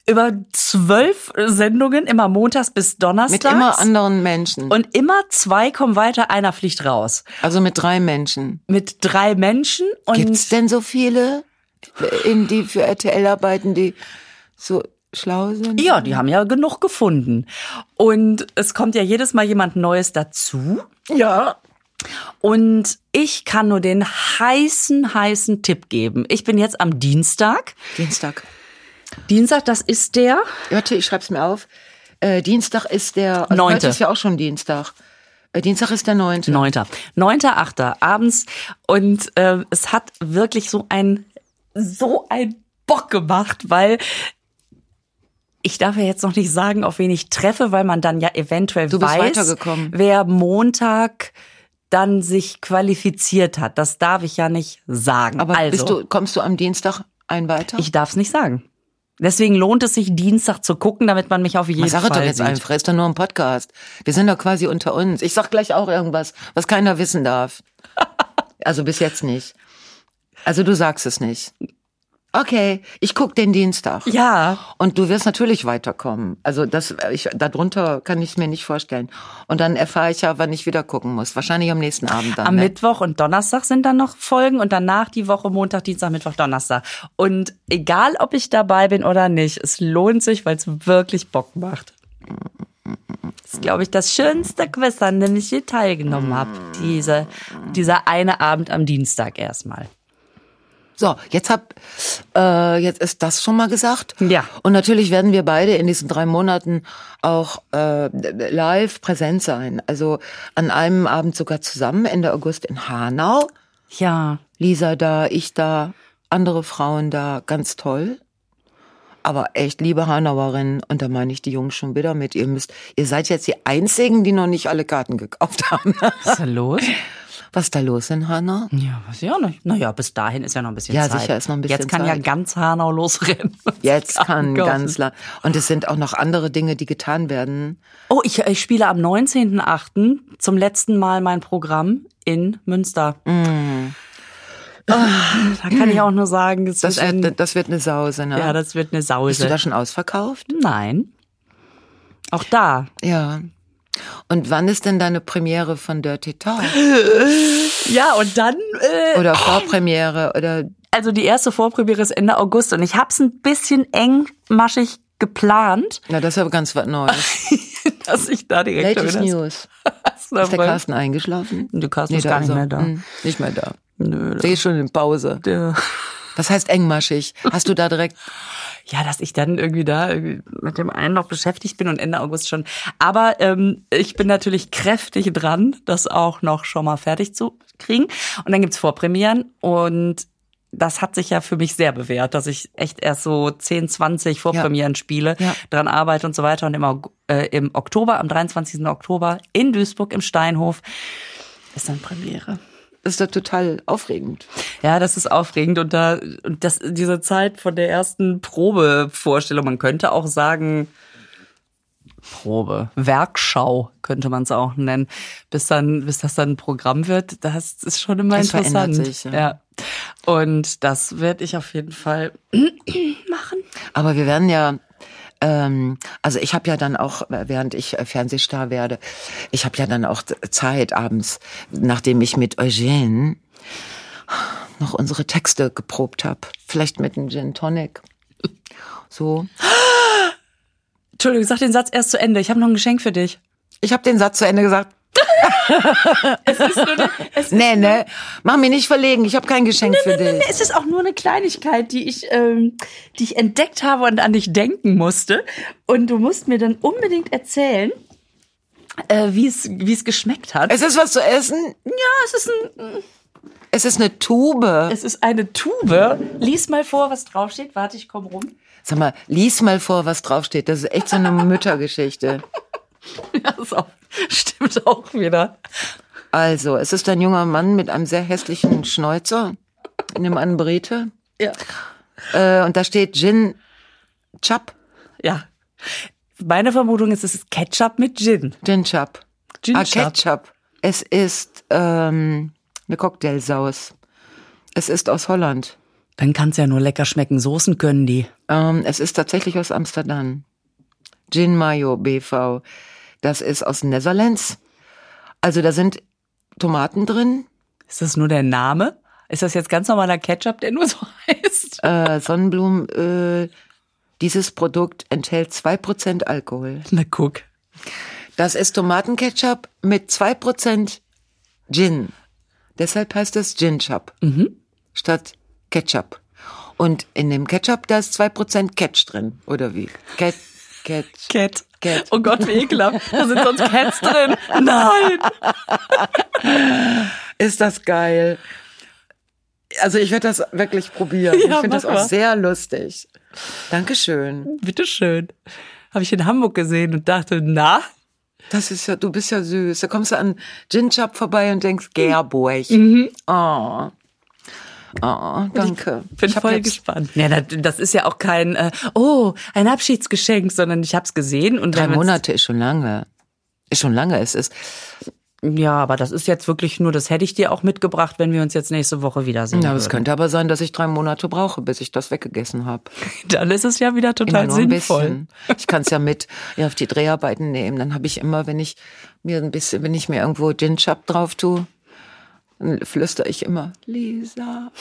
Über zwölf Sendungen, immer montags bis donnerstags. Mit immer anderen Menschen. Und immer zwei kommen weiter, einer fliegt raus. also mit drei Menschen. Mit drei Menschen und Gibt's denn so viele, in die für RTL arbeiten, die so schlau sind? Ja, die haben ja genug gefunden. Und es kommt ja jedes Mal jemand Neues dazu. Ja. Und ich kann nur den heißen, heißen Tipp geben. Ich bin jetzt am Dienstag. Dienstag. Dienstag, das ist der. Warte, ich schreib's mir auf. Äh, Dienstag ist der. Also Neunte. Heute ist ja auch schon Dienstag. Äh, Dienstag ist der neunte. Neunter. Neunter, achter, abends. Und äh, es hat wirklich so ein, so ein Bock gemacht, weil ich darf ja jetzt noch nicht sagen, auf wen ich treffe, weil man dann ja eventuell weiß, wer Montag dann sich qualifiziert hat. Das darf ich ja nicht sagen. Aber also, bist du, kommst du am Dienstag ein weiter? ich darf es nicht sagen. Deswegen lohnt es sich, Dienstag zu gucken, damit man mich auf jeden Man sag es Fall doch jetzt sieht. einfach, ist doch nur ein Podcast. Wir sind doch quasi unter uns. Ich sag gleich auch irgendwas, was keiner wissen darf. Also bis jetzt nicht. Also du sagst es nicht. Okay, ich guck den Dienstag. Ja, Und du wirst natürlich weiterkommen. Also das, ich, darunter kann ich es mir nicht vorstellen. Und dann erfahre ich ja, wann ich wieder gucken muss. Wahrscheinlich am nächsten Abend dann. Am ne? Mittwoch und Donnerstag sind dann noch Folgen und danach die Woche Montag, Dienstag, Mittwoch, Donnerstag. Und egal, ob ich dabei bin oder nicht, es lohnt sich, weil es wirklich Bock macht. Das ist, glaube ich, das schönste Quiz, an dem ich je teilgenommen habe. Diese, dieser eine Abend am Dienstag erstmal. So, jetzt hab, äh, jetzt ist das schon mal gesagt. Ja. Und natürlich werden wir beide in diesen drei Monaten auch äh, live präsent sein. Also an einem Abend sogar zusammen, Ende August in Hanau. Ja, Lisa da, ich da, andere Frauen da, ganz toll. Aber echt, liebe Hanauerinnen, und da meine ich die Jungs schon wieder mit, ihr müsst, ihr seid jetzt die Einzigen, die noch nicht alle Karten gekauft haben. was ist da los? Was ist da los in Hanau? Ja, weiß ich auch nicht. Naja, bis dahin ist ja noch ein bisschen Ja, Zeit. sicher, ist noch ein bisschen Jetzt kann ja Zeit. ganz Hanau losrennen. Jetzt kann kaufen. ganz lang. Und es sind auch noch andere Dinge, die getan werden. Oh, ich, ich spiele am 19.8. zum letzten Mal mein Programm in Münster. Ah, Da kann ich auch nur sagen, es Das wird ein, wird, das wird eine Sause, ne? ja, das wird eine Bist du Sause. da schon ausverkauft? Nein. Auch da. Ja. Und wann ist denn deine Premiere von Dirty Talk? Ja, und dann, äh, Oder Vorpremiere? Oder also die erste Vorpremiere ist Ende August und ich hab's ein bisschen engmaschig geplant, na, das ist aber ganz was Neues. dass ich da direkt Latest News. Ist der Carsten eingeschlafen? Der Carsten ist gar nicht mehr da. hm, Nicht mehr da. Nö, Der ist schon in Pause. der, Das heißt engmaschig. Hast du da direkt ja, dass ich dann irgendwie da irgendwie mit dem einen noch beschäftigt bin und Ende August schon. Aber ähm, ich bin natürlich kräftig dran, das auch noch schon mal fertig zu kriegen. Und dann gibt's Vorpremieren und das hat sich ja für mich sehr bewährt, dass ich echt erst so 10, 20 Vorpremieren spiele, Ja. dran arbeite und so weiter. Und im, äh, im Oktober, am 23. Oktober in Duisburg im Steinhof ist dann Premiere. Das ist doch total aufregend. Ja, das ist aufregend und da und das diese Zeit von der ersten Probevorstellung, man könnte auch sagen Probe, Werkschau könnte man es auch nennen, bis dann, bis das dann ein Programm wird. Das ist schon immer Das interessant. sich, ja. ja. Und das werde ich auf jeden Fall machen. Aber wir werden ja, ähm, also ich habe ja dann auch, äh, während ich äh, Fernsehstar werde, ich habe ja dann auch Zeit abends, nachdem ich mit Eugene noch unsere Texte geprobt habe. Vielleicht mit einem Gin Tonic. So. Entschuldigung, sag den Satz erst zu Ende. Ich habe noch ein Geschenk für dich. Ich habe den Satz zu Ende gesagt. nee, ne? Mach mich nicht verlegen. Ich habe kein Geschenk für dich. Es ist auch nur eine Kleinigkeit, die ich, ähm, die ich entdeckt habe und an dich denken musste. Und du musst mir dann unbedingt erzählen, äh, wie es wie es geschmeckt hat. Es ist was zu essen. ja, es ist ein, Es ist eine Tube. es ist eine Tube. Lies mal vor, was draufsteht. Warte, ich komm rum. Sag mal, lies mal vor, was draufsteht. Das ist echt so eine Müttergeschichte. Ja, das auch, stimmt auch wieder. Also, es ist ein junger Mann mit einem sehr hässlichen Schnäuzer in einem Anbrete. Ja. Äh, und da steht Gin Chap. Ja. Meine Vermutung ist, es ist Ketchup mit Gin. Gin Chap. Gin ah, Chap. Ketchup. Es ist ähm, eine Cocktailsaus. Es ist aus Holland. Dann kann es ja nur lecker schmecken. Soßen können die. Ähm, es ist tatsächlich aus Amsterdam. Gin Mayo BV. Das ist aus Netherlands. Also da sind Tomaten drin, Ist das nur der Name? Ist das jetzt ganz normaler Ketchup, der nur so heißt? äh, Sonnenblumenöl. Dieses Produkt enthält 2% Alkohol. Na guck. Das ist Tomatenketchup mit 2% Gin. Deshalb heißt es Gin Chap statt Ketchup. Und in dem Ketchup, da ist 2% Ketch drin. Oder wie? Ket, Ketch. Cat. Cat. Oh Gott, wie ekelhaft. Da sind sonst Cats drin. Nein. Ist das geil. Also ich werde das wirklich probieren. Ja, ich finde das auch mal. sehr lustig. Dankeschön. Bitteschön. Habe ich in Hamburg gesehen und dachte, na, Das ist ja, du bist ja süß. Da kommst du an Gin Chap vorbei und denkst, Gerburg. Mhm. Oh. Oh, danke. bin Ich voll jetzt- gespannt. Ja, das, das ist ja auch kein, äh, oh, ein Abschiedsgeschenk, sondern ich habe es gesehen und Drei Monate ist schon lange. Ist schon lange. Es ist, Ja, aber das ist jetzt wirklich nur, das hätte ich dir auch mitgebracht, wenn wir uns jetzt nächste Woche wiedersehen. ja, es könnte aber sein, dass ich drei Monate brauche, bis ich das weggegessen habe. Dann ist es ja wieder total Immer nur ein sinnvoll. bisschen. Ich kann es ja mit ja, auf die Dreharbeiten nehmen. Dann habe ich immer, wenn ich mir ein bisschen, wenn ich mir irgendwo Gin Chap drauf tue, dann flüstere ich immer, Lisa.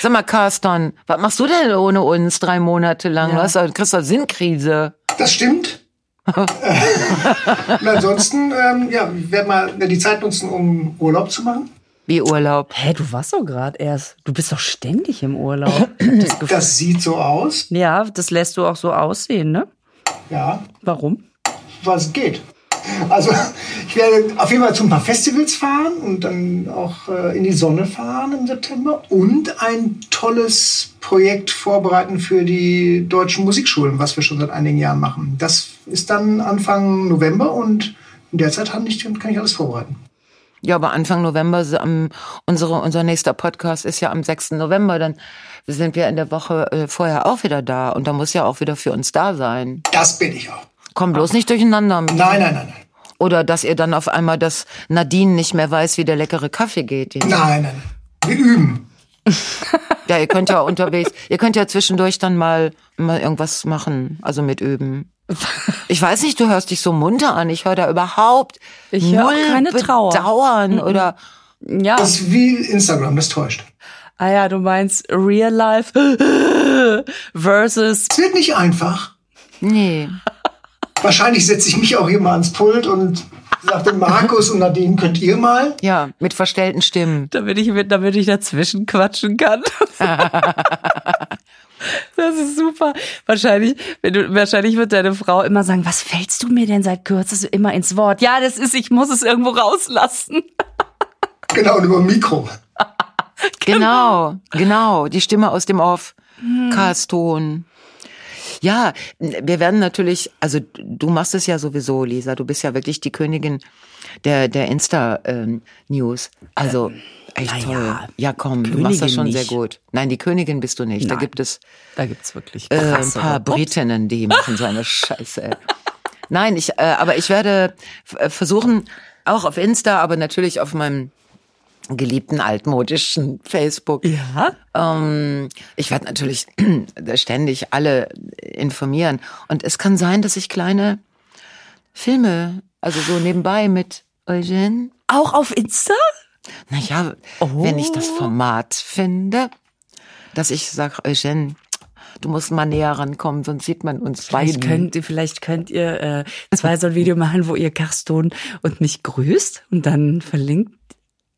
Sag mal, Carsten, was machst du denn ohne uns drei Monate lang? Du hast, doch- kriegst doch Sinnkrise. Das stimmt. Und ansonsten, ähm, ja, ich werde mal werd die Zeit nutzen, um Urlaub zu machen. Wie Urlaub. Hä, du warst doch gerade erst. Du bist doch ständig im Urlaub. Das Das sieht so aus. ja, das lässt du auch so aussehen, ne? Ja, Warum? was geht. Also ich werde auf jeden Fall zu ein paar Festivals fahren und dann auch äh, in die Sonne fahren im September und ein tolles Projekt vorbereiten für die deutschen Musikschulen, was wir schon seit einigen Jahren machen. Das ist dann Anfang November und in der Zeit kann ich, alles vorbereiten. Ja, aber Anfang November, am, unsere, unser nächster Podcast ist ja am 6. November, dann sind wir in der Woche äh, vorher auch wieder da und da muss ja auch wieder für uns da sein. Das bin ich auch. Komm bloß nicht durcheinander. mit- Nein, nein, nein, nein. Oder dass ihr dann auf einmal, dass Nadine nicht mehr weiß, wie der leckere Kaffee geht. Nein, nein, nein. Wir üben. Ja, ihr könnt ja unterwegs, ihr könnt ja zwischendurch dann mal, mal irgendwas machen, also mit üben. Ich weiß nicht, du hörst dich so munter an. Ich höre da überhaupt Ich null keine Trauer. Bedauern oder Ja. Das ist wie Instagram, das täuscht. Ah ja, du meinst Real Life versus. Es wird nicht einfach. nee. Wahrscheinlich setze ich mich auch hier mal ans Pult und sage dem Markus und Nadine, könnt ihr mal? Ja, mit verstellten Stimmen. Damit ich, mit- damit ich dazwischen quatschen kann. Das ist super. Wahrscheinlich, wenn du, wahrscheinlich wird deine Frau immer sagen, was fällst du mir denn seit kürzestem immer ins Wort? Ja, das ist, ich muss es irgendwo rauslassen. Genau, und über Mikro. Genau, genau. Die Stimme aus dem Off. Karlston. Ja, wir werden natürlich, also du machst es ja sowieso, Lisa. Du bist ja wirklich die Königin der, der Insta-News. also echt na toll. ja, Ja, komm, du machst das Königin schon sehr nicht. gut. Nein, die Königin bist du nicht. Da Nein. gibt es Da gibt's wirklich äh, ein paar Ups. Britinnen, die machen so eine Scheiße. Nein, ich, äh, aber ich werde äh, versuchen, auch auf Insta, aber natürlich auf meinem geliebten altmodischen Facebook. Ja? Ähm, ich werde natürlich ständig alle informieren. Und es kann sein, dass ich kleine Filme, also so nebenbei mit Eugene, Auch auf Insta? naja, wenn ich das Format finde, dass ich sage, Eugene, du musst mal näher rankommen, sonst sieht man uns Vielleicht beiden. könnt ihr, vielleicht könnt ihr äh, zwei so ein Video machen, wo ihr Gaston und mich grüßt und dann verlinkt.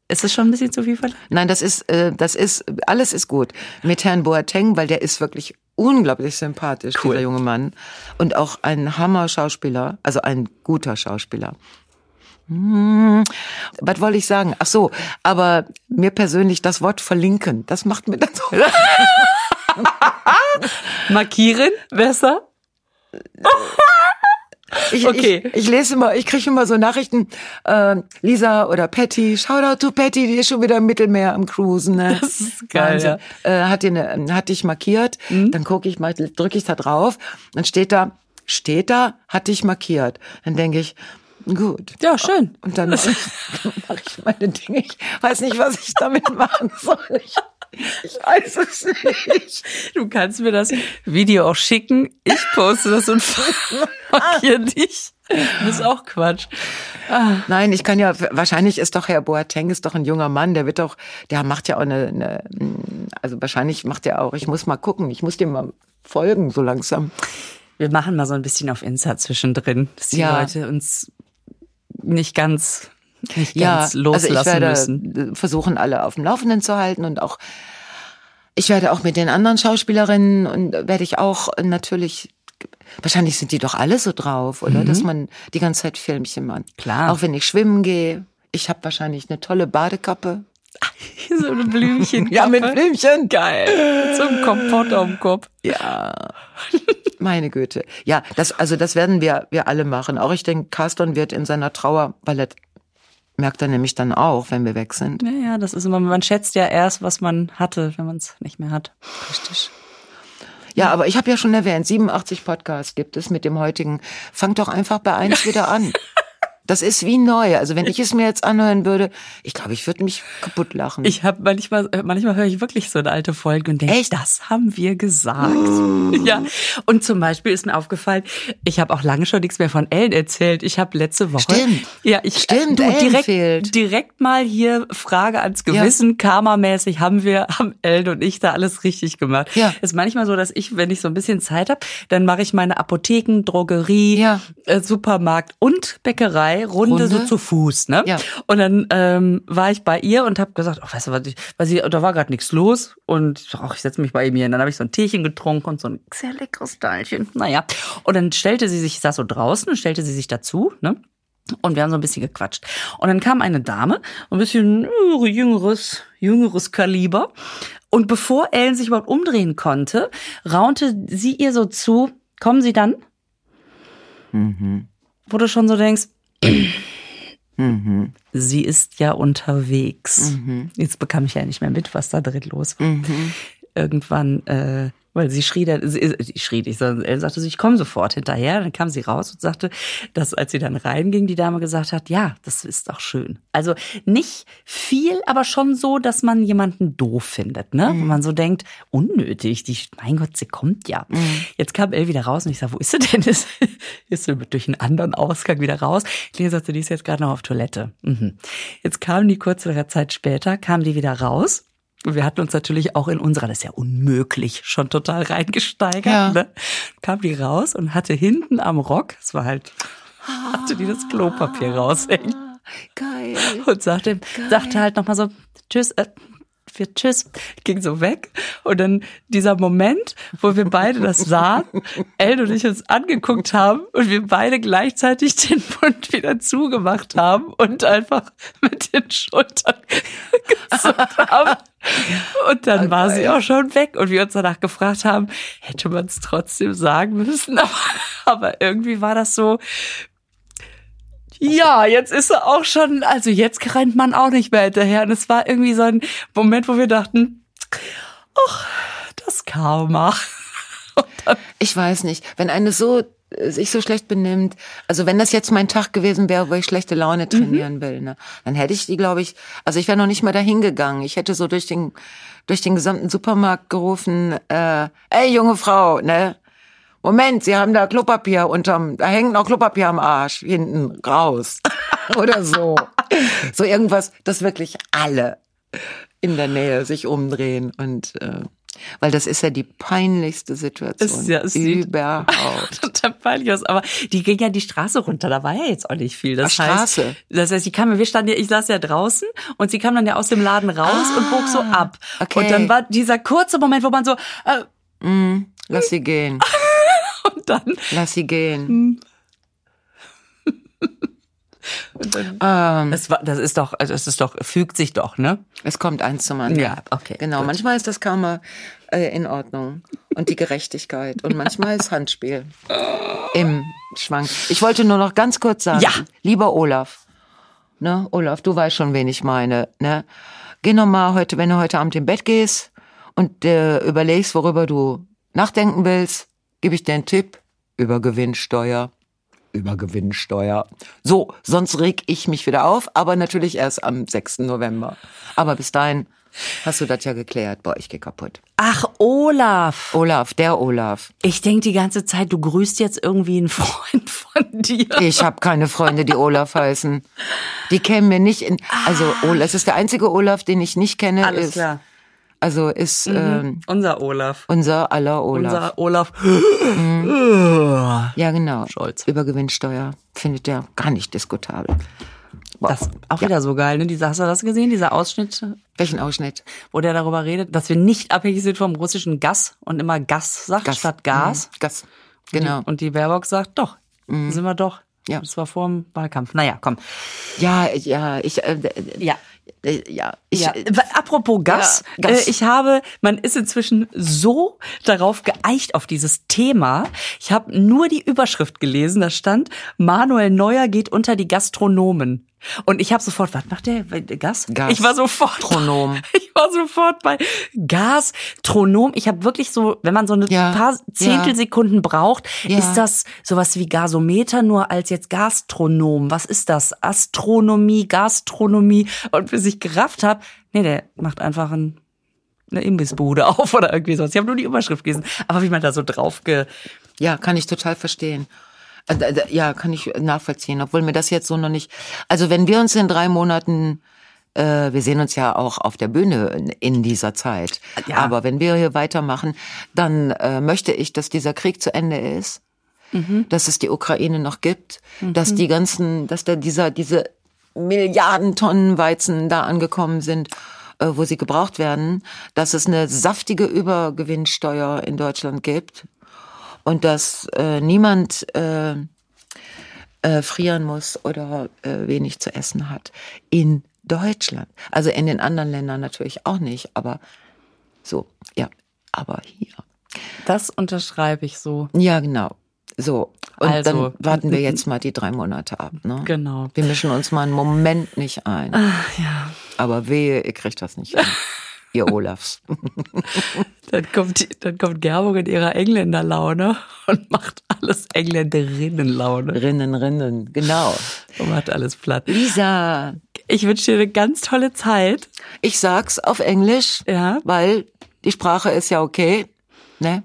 Ist das schon ein bisschen zu viel verlangt? Nein, das ist, äh, das ist, alles ist gut mit Herrn Boateng, weil der ist wirklich unglaublich sympathisch, Cool. dieser junge Mann. Und auch ein Hammer-Schauspieler, also ein guter Schauspieler. Hm, was wollte ich sagen? Ach so, aber mir persönlich das Wort verlinken, das macht mir dann so. Markieren? Besser? Ich, Okay. ich, ich lese immer, ich kriege immer so Nachrichten, äh, Lisa oder Patty, Shoutout to Patty, die ist schon wieder im Mittelmeer am Cruisen. Ne? Das ist geil, Mhm. Wahnsinn. Äh, hat, die ne, hat dich markiert, dann gucke ich mal, drücke ich da drauf, dann steht da, steht da, hat dich markiert. Dann denke ich, gut. Ja, schön. Und dann mache ich, mach ich meine Dinge. Ich weiß nicht, was ich damit machen soll. Ich, ich weiß es nicht. Du kannst mir das Video auch schicken. Ich poste das und markiere dich. Das ist auch Quatsch. Nein, ich kann ja, wahrscheinlich ist doch Herr Boateng ist doch ein junger Mann, der wird doch, der macht ja auch eine, eine also wahrscheinlich macht er auch, ich muss mal gucken, ich muss dem mal folgen, so langsam. Wir machen mal so ein bisschen auf Insta zwischendrin, dass die Ja. Leute uns nicht ganz, nicht Ja, ganz also loslassen ich werde müssen. versuchen, alle auf dem Laufenden zu halten und auch, ich werde auch mit den anderen Schauspielerinnen und werde ich auch natürlich, wahrscheinlich sind die doch alle so drauf, oder? Dass man die ganze Zeit Filmchen macht. Klar. Auch wenn ich schwimmen gehe. Ich habe wahrscheinlich eine tolle Badekappe. so eine Blümchen. Ja, mit Blümchen. Geil. Zum Kompott auf dem Kopf. Ja. Meine Güte. Ja, das, also das werden wir, wir alle machen. Auch ich denke, Carston wird in seiner Trauer, weil er merkt er nämlich dann auch, wenn wir weg sind. Ja, ja, das ist immer, man schätzt ja erst, was man hatte, wenn man es nicht mehr hat. Richtig. Ja, aber ich habe ja schon erwähnt, 87 Podcasts gibt es mit dem heutigen. Fang doch einfach bei eins wieder an. Das ist wie neu. Also wenn ich es mir jetzt anhören würde, ich glaube, ich würde mich kaputt lachen. Ich habe manchmal, äh, manchmal höre ich wirklich so eine alte Folge und denke, Echt? das haben wir gesagt. Ja. Und zum Beispiel ist mir aufgefallen, ich habe auch lange schon nichts mehr von Ellen erzählt. Ich habe letzte Woche, Stimmt. ja, ich Stimmt, du, Ellen direkt, fehlt. direkt mal hier Frage ans Gewissen, Karma-mäßig haben wir, haben Ellen und ich da alles richtig gemacht. Ja. Ist manchmal so, dass ich, wenn ich so ein bisschen Zeit habe, dann mache ich meine Apotheken, Drogerie, Ja. äh, Supermarkt und Bäckerei Runde, Runde? so zu Fuß, ne? Ja. Und dann ähm, war ich bei ihr und habe gesagt, oh, weißt du was, ich, weil sie, da war gerade nichts los und ich, sag, ach, ich setze mich bei ihr hin. Dann habe ich so ein Teechen getrunken und so ein sehr leckeres Teilchen. Naja. Und dann stellte sie sich, ich saß so draußen und stellte sie sich dazu, ne? Und wir haben so ein bisschen gequatscht. Und dann kam eine Dame, ein bisschen äh, jüngeres, jüngeres Kaliber. Und bevor Ellen sich überhaupt umdrehen konnte, raunte sie ihr so zu, kommen Sie dann? Wo du schon so denkst, sie ist ja unterwegs. Jetzt bekam ich ja nicht mehr mit, was da drin los war. Irgendwann, äh, weil sie schrie, dann, sie, sie schrie nicht, sondern Ellen sagte, so, ich komme sofort hinterher. Dann kam sie raus und sagte, dass als sie dann reinging, die Dame gesagt hat, ja, das ist doch schön. Also nicht viel, aber schon so, dass man jemanden doof findet, ne? Wo man so denkt, unnötig, die, mein Gott, sie kommt ja. Jetzt kam Elle wieder raus und ich sag, wo ist sie denn? Ist, ist sie durch einen anderen Ausgang wieder raus? Lena sagte, die ist jetzt gerade noch auf Toilette. Mhm. Jetzt kam die kurze Zeit später, kam die wieder raus. Und wir hatten uns natürlich auch in unserer, das ist ja unmöglich, schon total reingesteigert. Ja. Ne? Kam die raus und hatte hinten am Rock, es war halt, hatte die das Klopapier raushängen Geil. und sagte, sagte halt nochmal so, tschüss, äh, wir tschüss, ging so weg. Und dann dieser Moment, wo wir beide das sahen, Elle und ich uns angeguckt haben und wir beide gleichzeitig den Mund wieder zugemacht haben und einfach mit den Schultern gezuckt haben. Und dann war sie auch schon weg und wir uns danach gefragt haben, hätte man es trotzdem sagen müssen, aber, aber irgendwie war das so, ja, jetzt ist er auch schon, also jetzt rennt man auch nicht mehr hinterher. Und es war irgendwie so ein Moment, wo wir dachten, ach, das Karma. Ich weiß nicht, wenn eine so sich so schlecht benimmt, also wenn das jetzt mein Tag gewesen wäre, wo ich schlechte Laune trainieren mhm. will, ne, dann hätte ich die, glaube ich, also ich wäre noch nicht mal dahin gegangen. Ich hätte so durch den durch den gesamten Supermarkt gerufen, äh, ey junge Frau, ne, Moment, Sie haben da Klopapier unterm, da hängt noch Klopapier am Arsch, hinten raus. Oder so. so irgendwas, dass wirklich alle in der Nähe sich umdrehen und äh, weil das ist ja die peinlichste Situation ist ja, es überhaupt. Total peinlich aus. Aber die ging ja die Straße runter, da war ja jetzt auch nicht viel. Das Ach, heißt, Straße. Das heißt, sie kam, wir standen ja, ich saß ja draußen und sie kam dann ja aus dem Laden raus ah, und bog so ab. Okay. Und dann war dieser kurze Moment, wo man so, äh, mm, lass sie gehen. Und dann. Lass sie gehen. Hm. Dann, ähm, das, war, das ist doch, das ist doch, fügt sich doch, ne? Es kommt eins zum anderen. Ja, okay. Genau. Gut. Manchmal ist das Karma äh, in Ordnung und die Gerechtigkeit und manchmal ist Handspiel im Schwank. Ich wollte nur noch ganz kurz sagen, ja. lieber Olaf, ne, Olaf, du weißt schon, wen ich meine, ne? Geh noch mal heute, wenn du heute Abend im Bett gehst und äh, überlegst, worüber du nachdenken willst, gebe ich dir einen Tipp über Gewinnsteuer. Über Gewinnsteuer. So, sonst reg ich mich wieder auf, aber natürlich erst am 6. November. Aber bis dahin hast du das ja geklärt. Boah, ich geh kaputt. Ach, Olaf. Olaf, der Olaf. Ich denk die ganze Zeit, du grüßt jetzt irgendwie einen Freund von dir. Ich habe keine Freunde, die Olaf heißen. Die kennen mir nicht in. Also, ah. Olaf, es ist der einzige Olaf, den ich nicht kenne. Alles ist, klar. Also ist mhm. ähm, unser Olaf. Unser aller Olaf. Unser Olaf. Mhm. Ja, genau. Scholz. Über Gewinnsteuer findet der gar nicht diskutabel. Wow. Das auch ja. wieder so geil, ne? Diese, hast du das gesehen, dieser Ausschnitt? Welchen Ausschnitt? Wo der darüber redet, dass wir nicht abhängig sind vom russischen Gas und immer Gas sagt Gas. statt Gas. Mhm. Gas. Genau. Und die, und die Baerbock sagt, doch, mhm. sind wir doch. Ja. Das war vor dem Wahlkampf. Naja, komm. Ja, ja, ich, äh, ja. Äh, ja, ich, ja. Apropos Gas, ja, Gas. Äh, ich habe, man ist inzwischen so darauf geeicht auf dieses Thema. Ich habe nur die Überschrift gelesen, da stand, Manuel Neuer geht unter die Gastronomen. Und ich habe sofort, was macht der? Gas? Gas. Ich war sofort. Tronom. Ich war sofort bei Gas, Tronom. Ich habe wirklich so, wenn man so eine ja. paar Zehntelsekunden ja. braucht, ja. ist das sowas wie Gasometer, nur als jetzt Gastronom. Was ist das? Astronomie, Gastronomie. Und bis ich gerafft habe, nee, der macht einfach ein, eine Imbissbude auf oder irgendwie sowas. Ich habe nur die Überschrift gelesen. Aber wie man da so drauf ge... Ja, kann ich total verstehen. Äh, ja, kann ich nachvollziehen, obwohl mir das jetzt so noch nicht. Also wenn wir uns in drei Monaten, äh, wir sehen uns ja auch auf der Bühne in dieser Zeit, ja. aber wenn wir hier weitermachen, dann äh, möchte ich, dass dieser Krieg zu Ende ist, mhm. dass es die Ukraine noch gibt, mhm. dass die ganzen, dass da dieser diese Milliarden Tonnen Weizen da angekommen sind äh, wo sie gebraucht werden, dass es eine saftige Übergewinnsteuer in Deutschland gibt, und dass äh, niemand äh, äh, frieren muss oder äh, wenig zu essen hat. In Deutschland. Also in den anderen Ländern natürlich auch nicht, aber so, ja, aber hier. Das unterschreibe ich so. Ja, genau. So, und also, dann warten wir jetzt mal die drei Monate ab. Ne? Genau. Wir mischen uns mal einen Moment nicht ein. Ach, ja. Aber wehe, ihr kriegt das nicht hin. ihr Olafs. dann kommt, dann kommt Gerburg in ihrer Engländerlaune und macht alles Engländerinnenlaune. Rinnen, Rinnen, genau. Und macht alles platt. Lisa. Ich wünsche dir eine ganz tolle Zeit. Ich sag's auf Englisch, ja. weil die Sprache ist ja okay. Ne?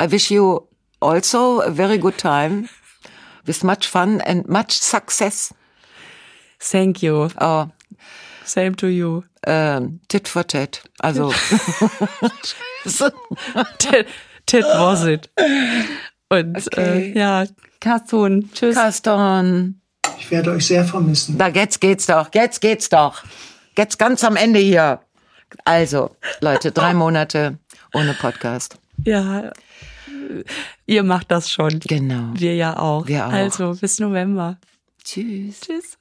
I wish you also a very good time with much fun and much success. Thank you. Oh. Same to you. Ähm, tit for tat. Also. tit, tit was it. Und okay. äh, ja, Carsten, tschüss. Carsten. Ich werde euch sehr vermissen. Da jetzt geht's doch, jetzt geht's doch. Jetzt ganz am Ende hier. Also, Leute, drei Monate ohne Podcast. Ja, ihr macht das schon. Genau. Wir ja auch. Wir auch. Also bis November. Tschüss. Tschüss.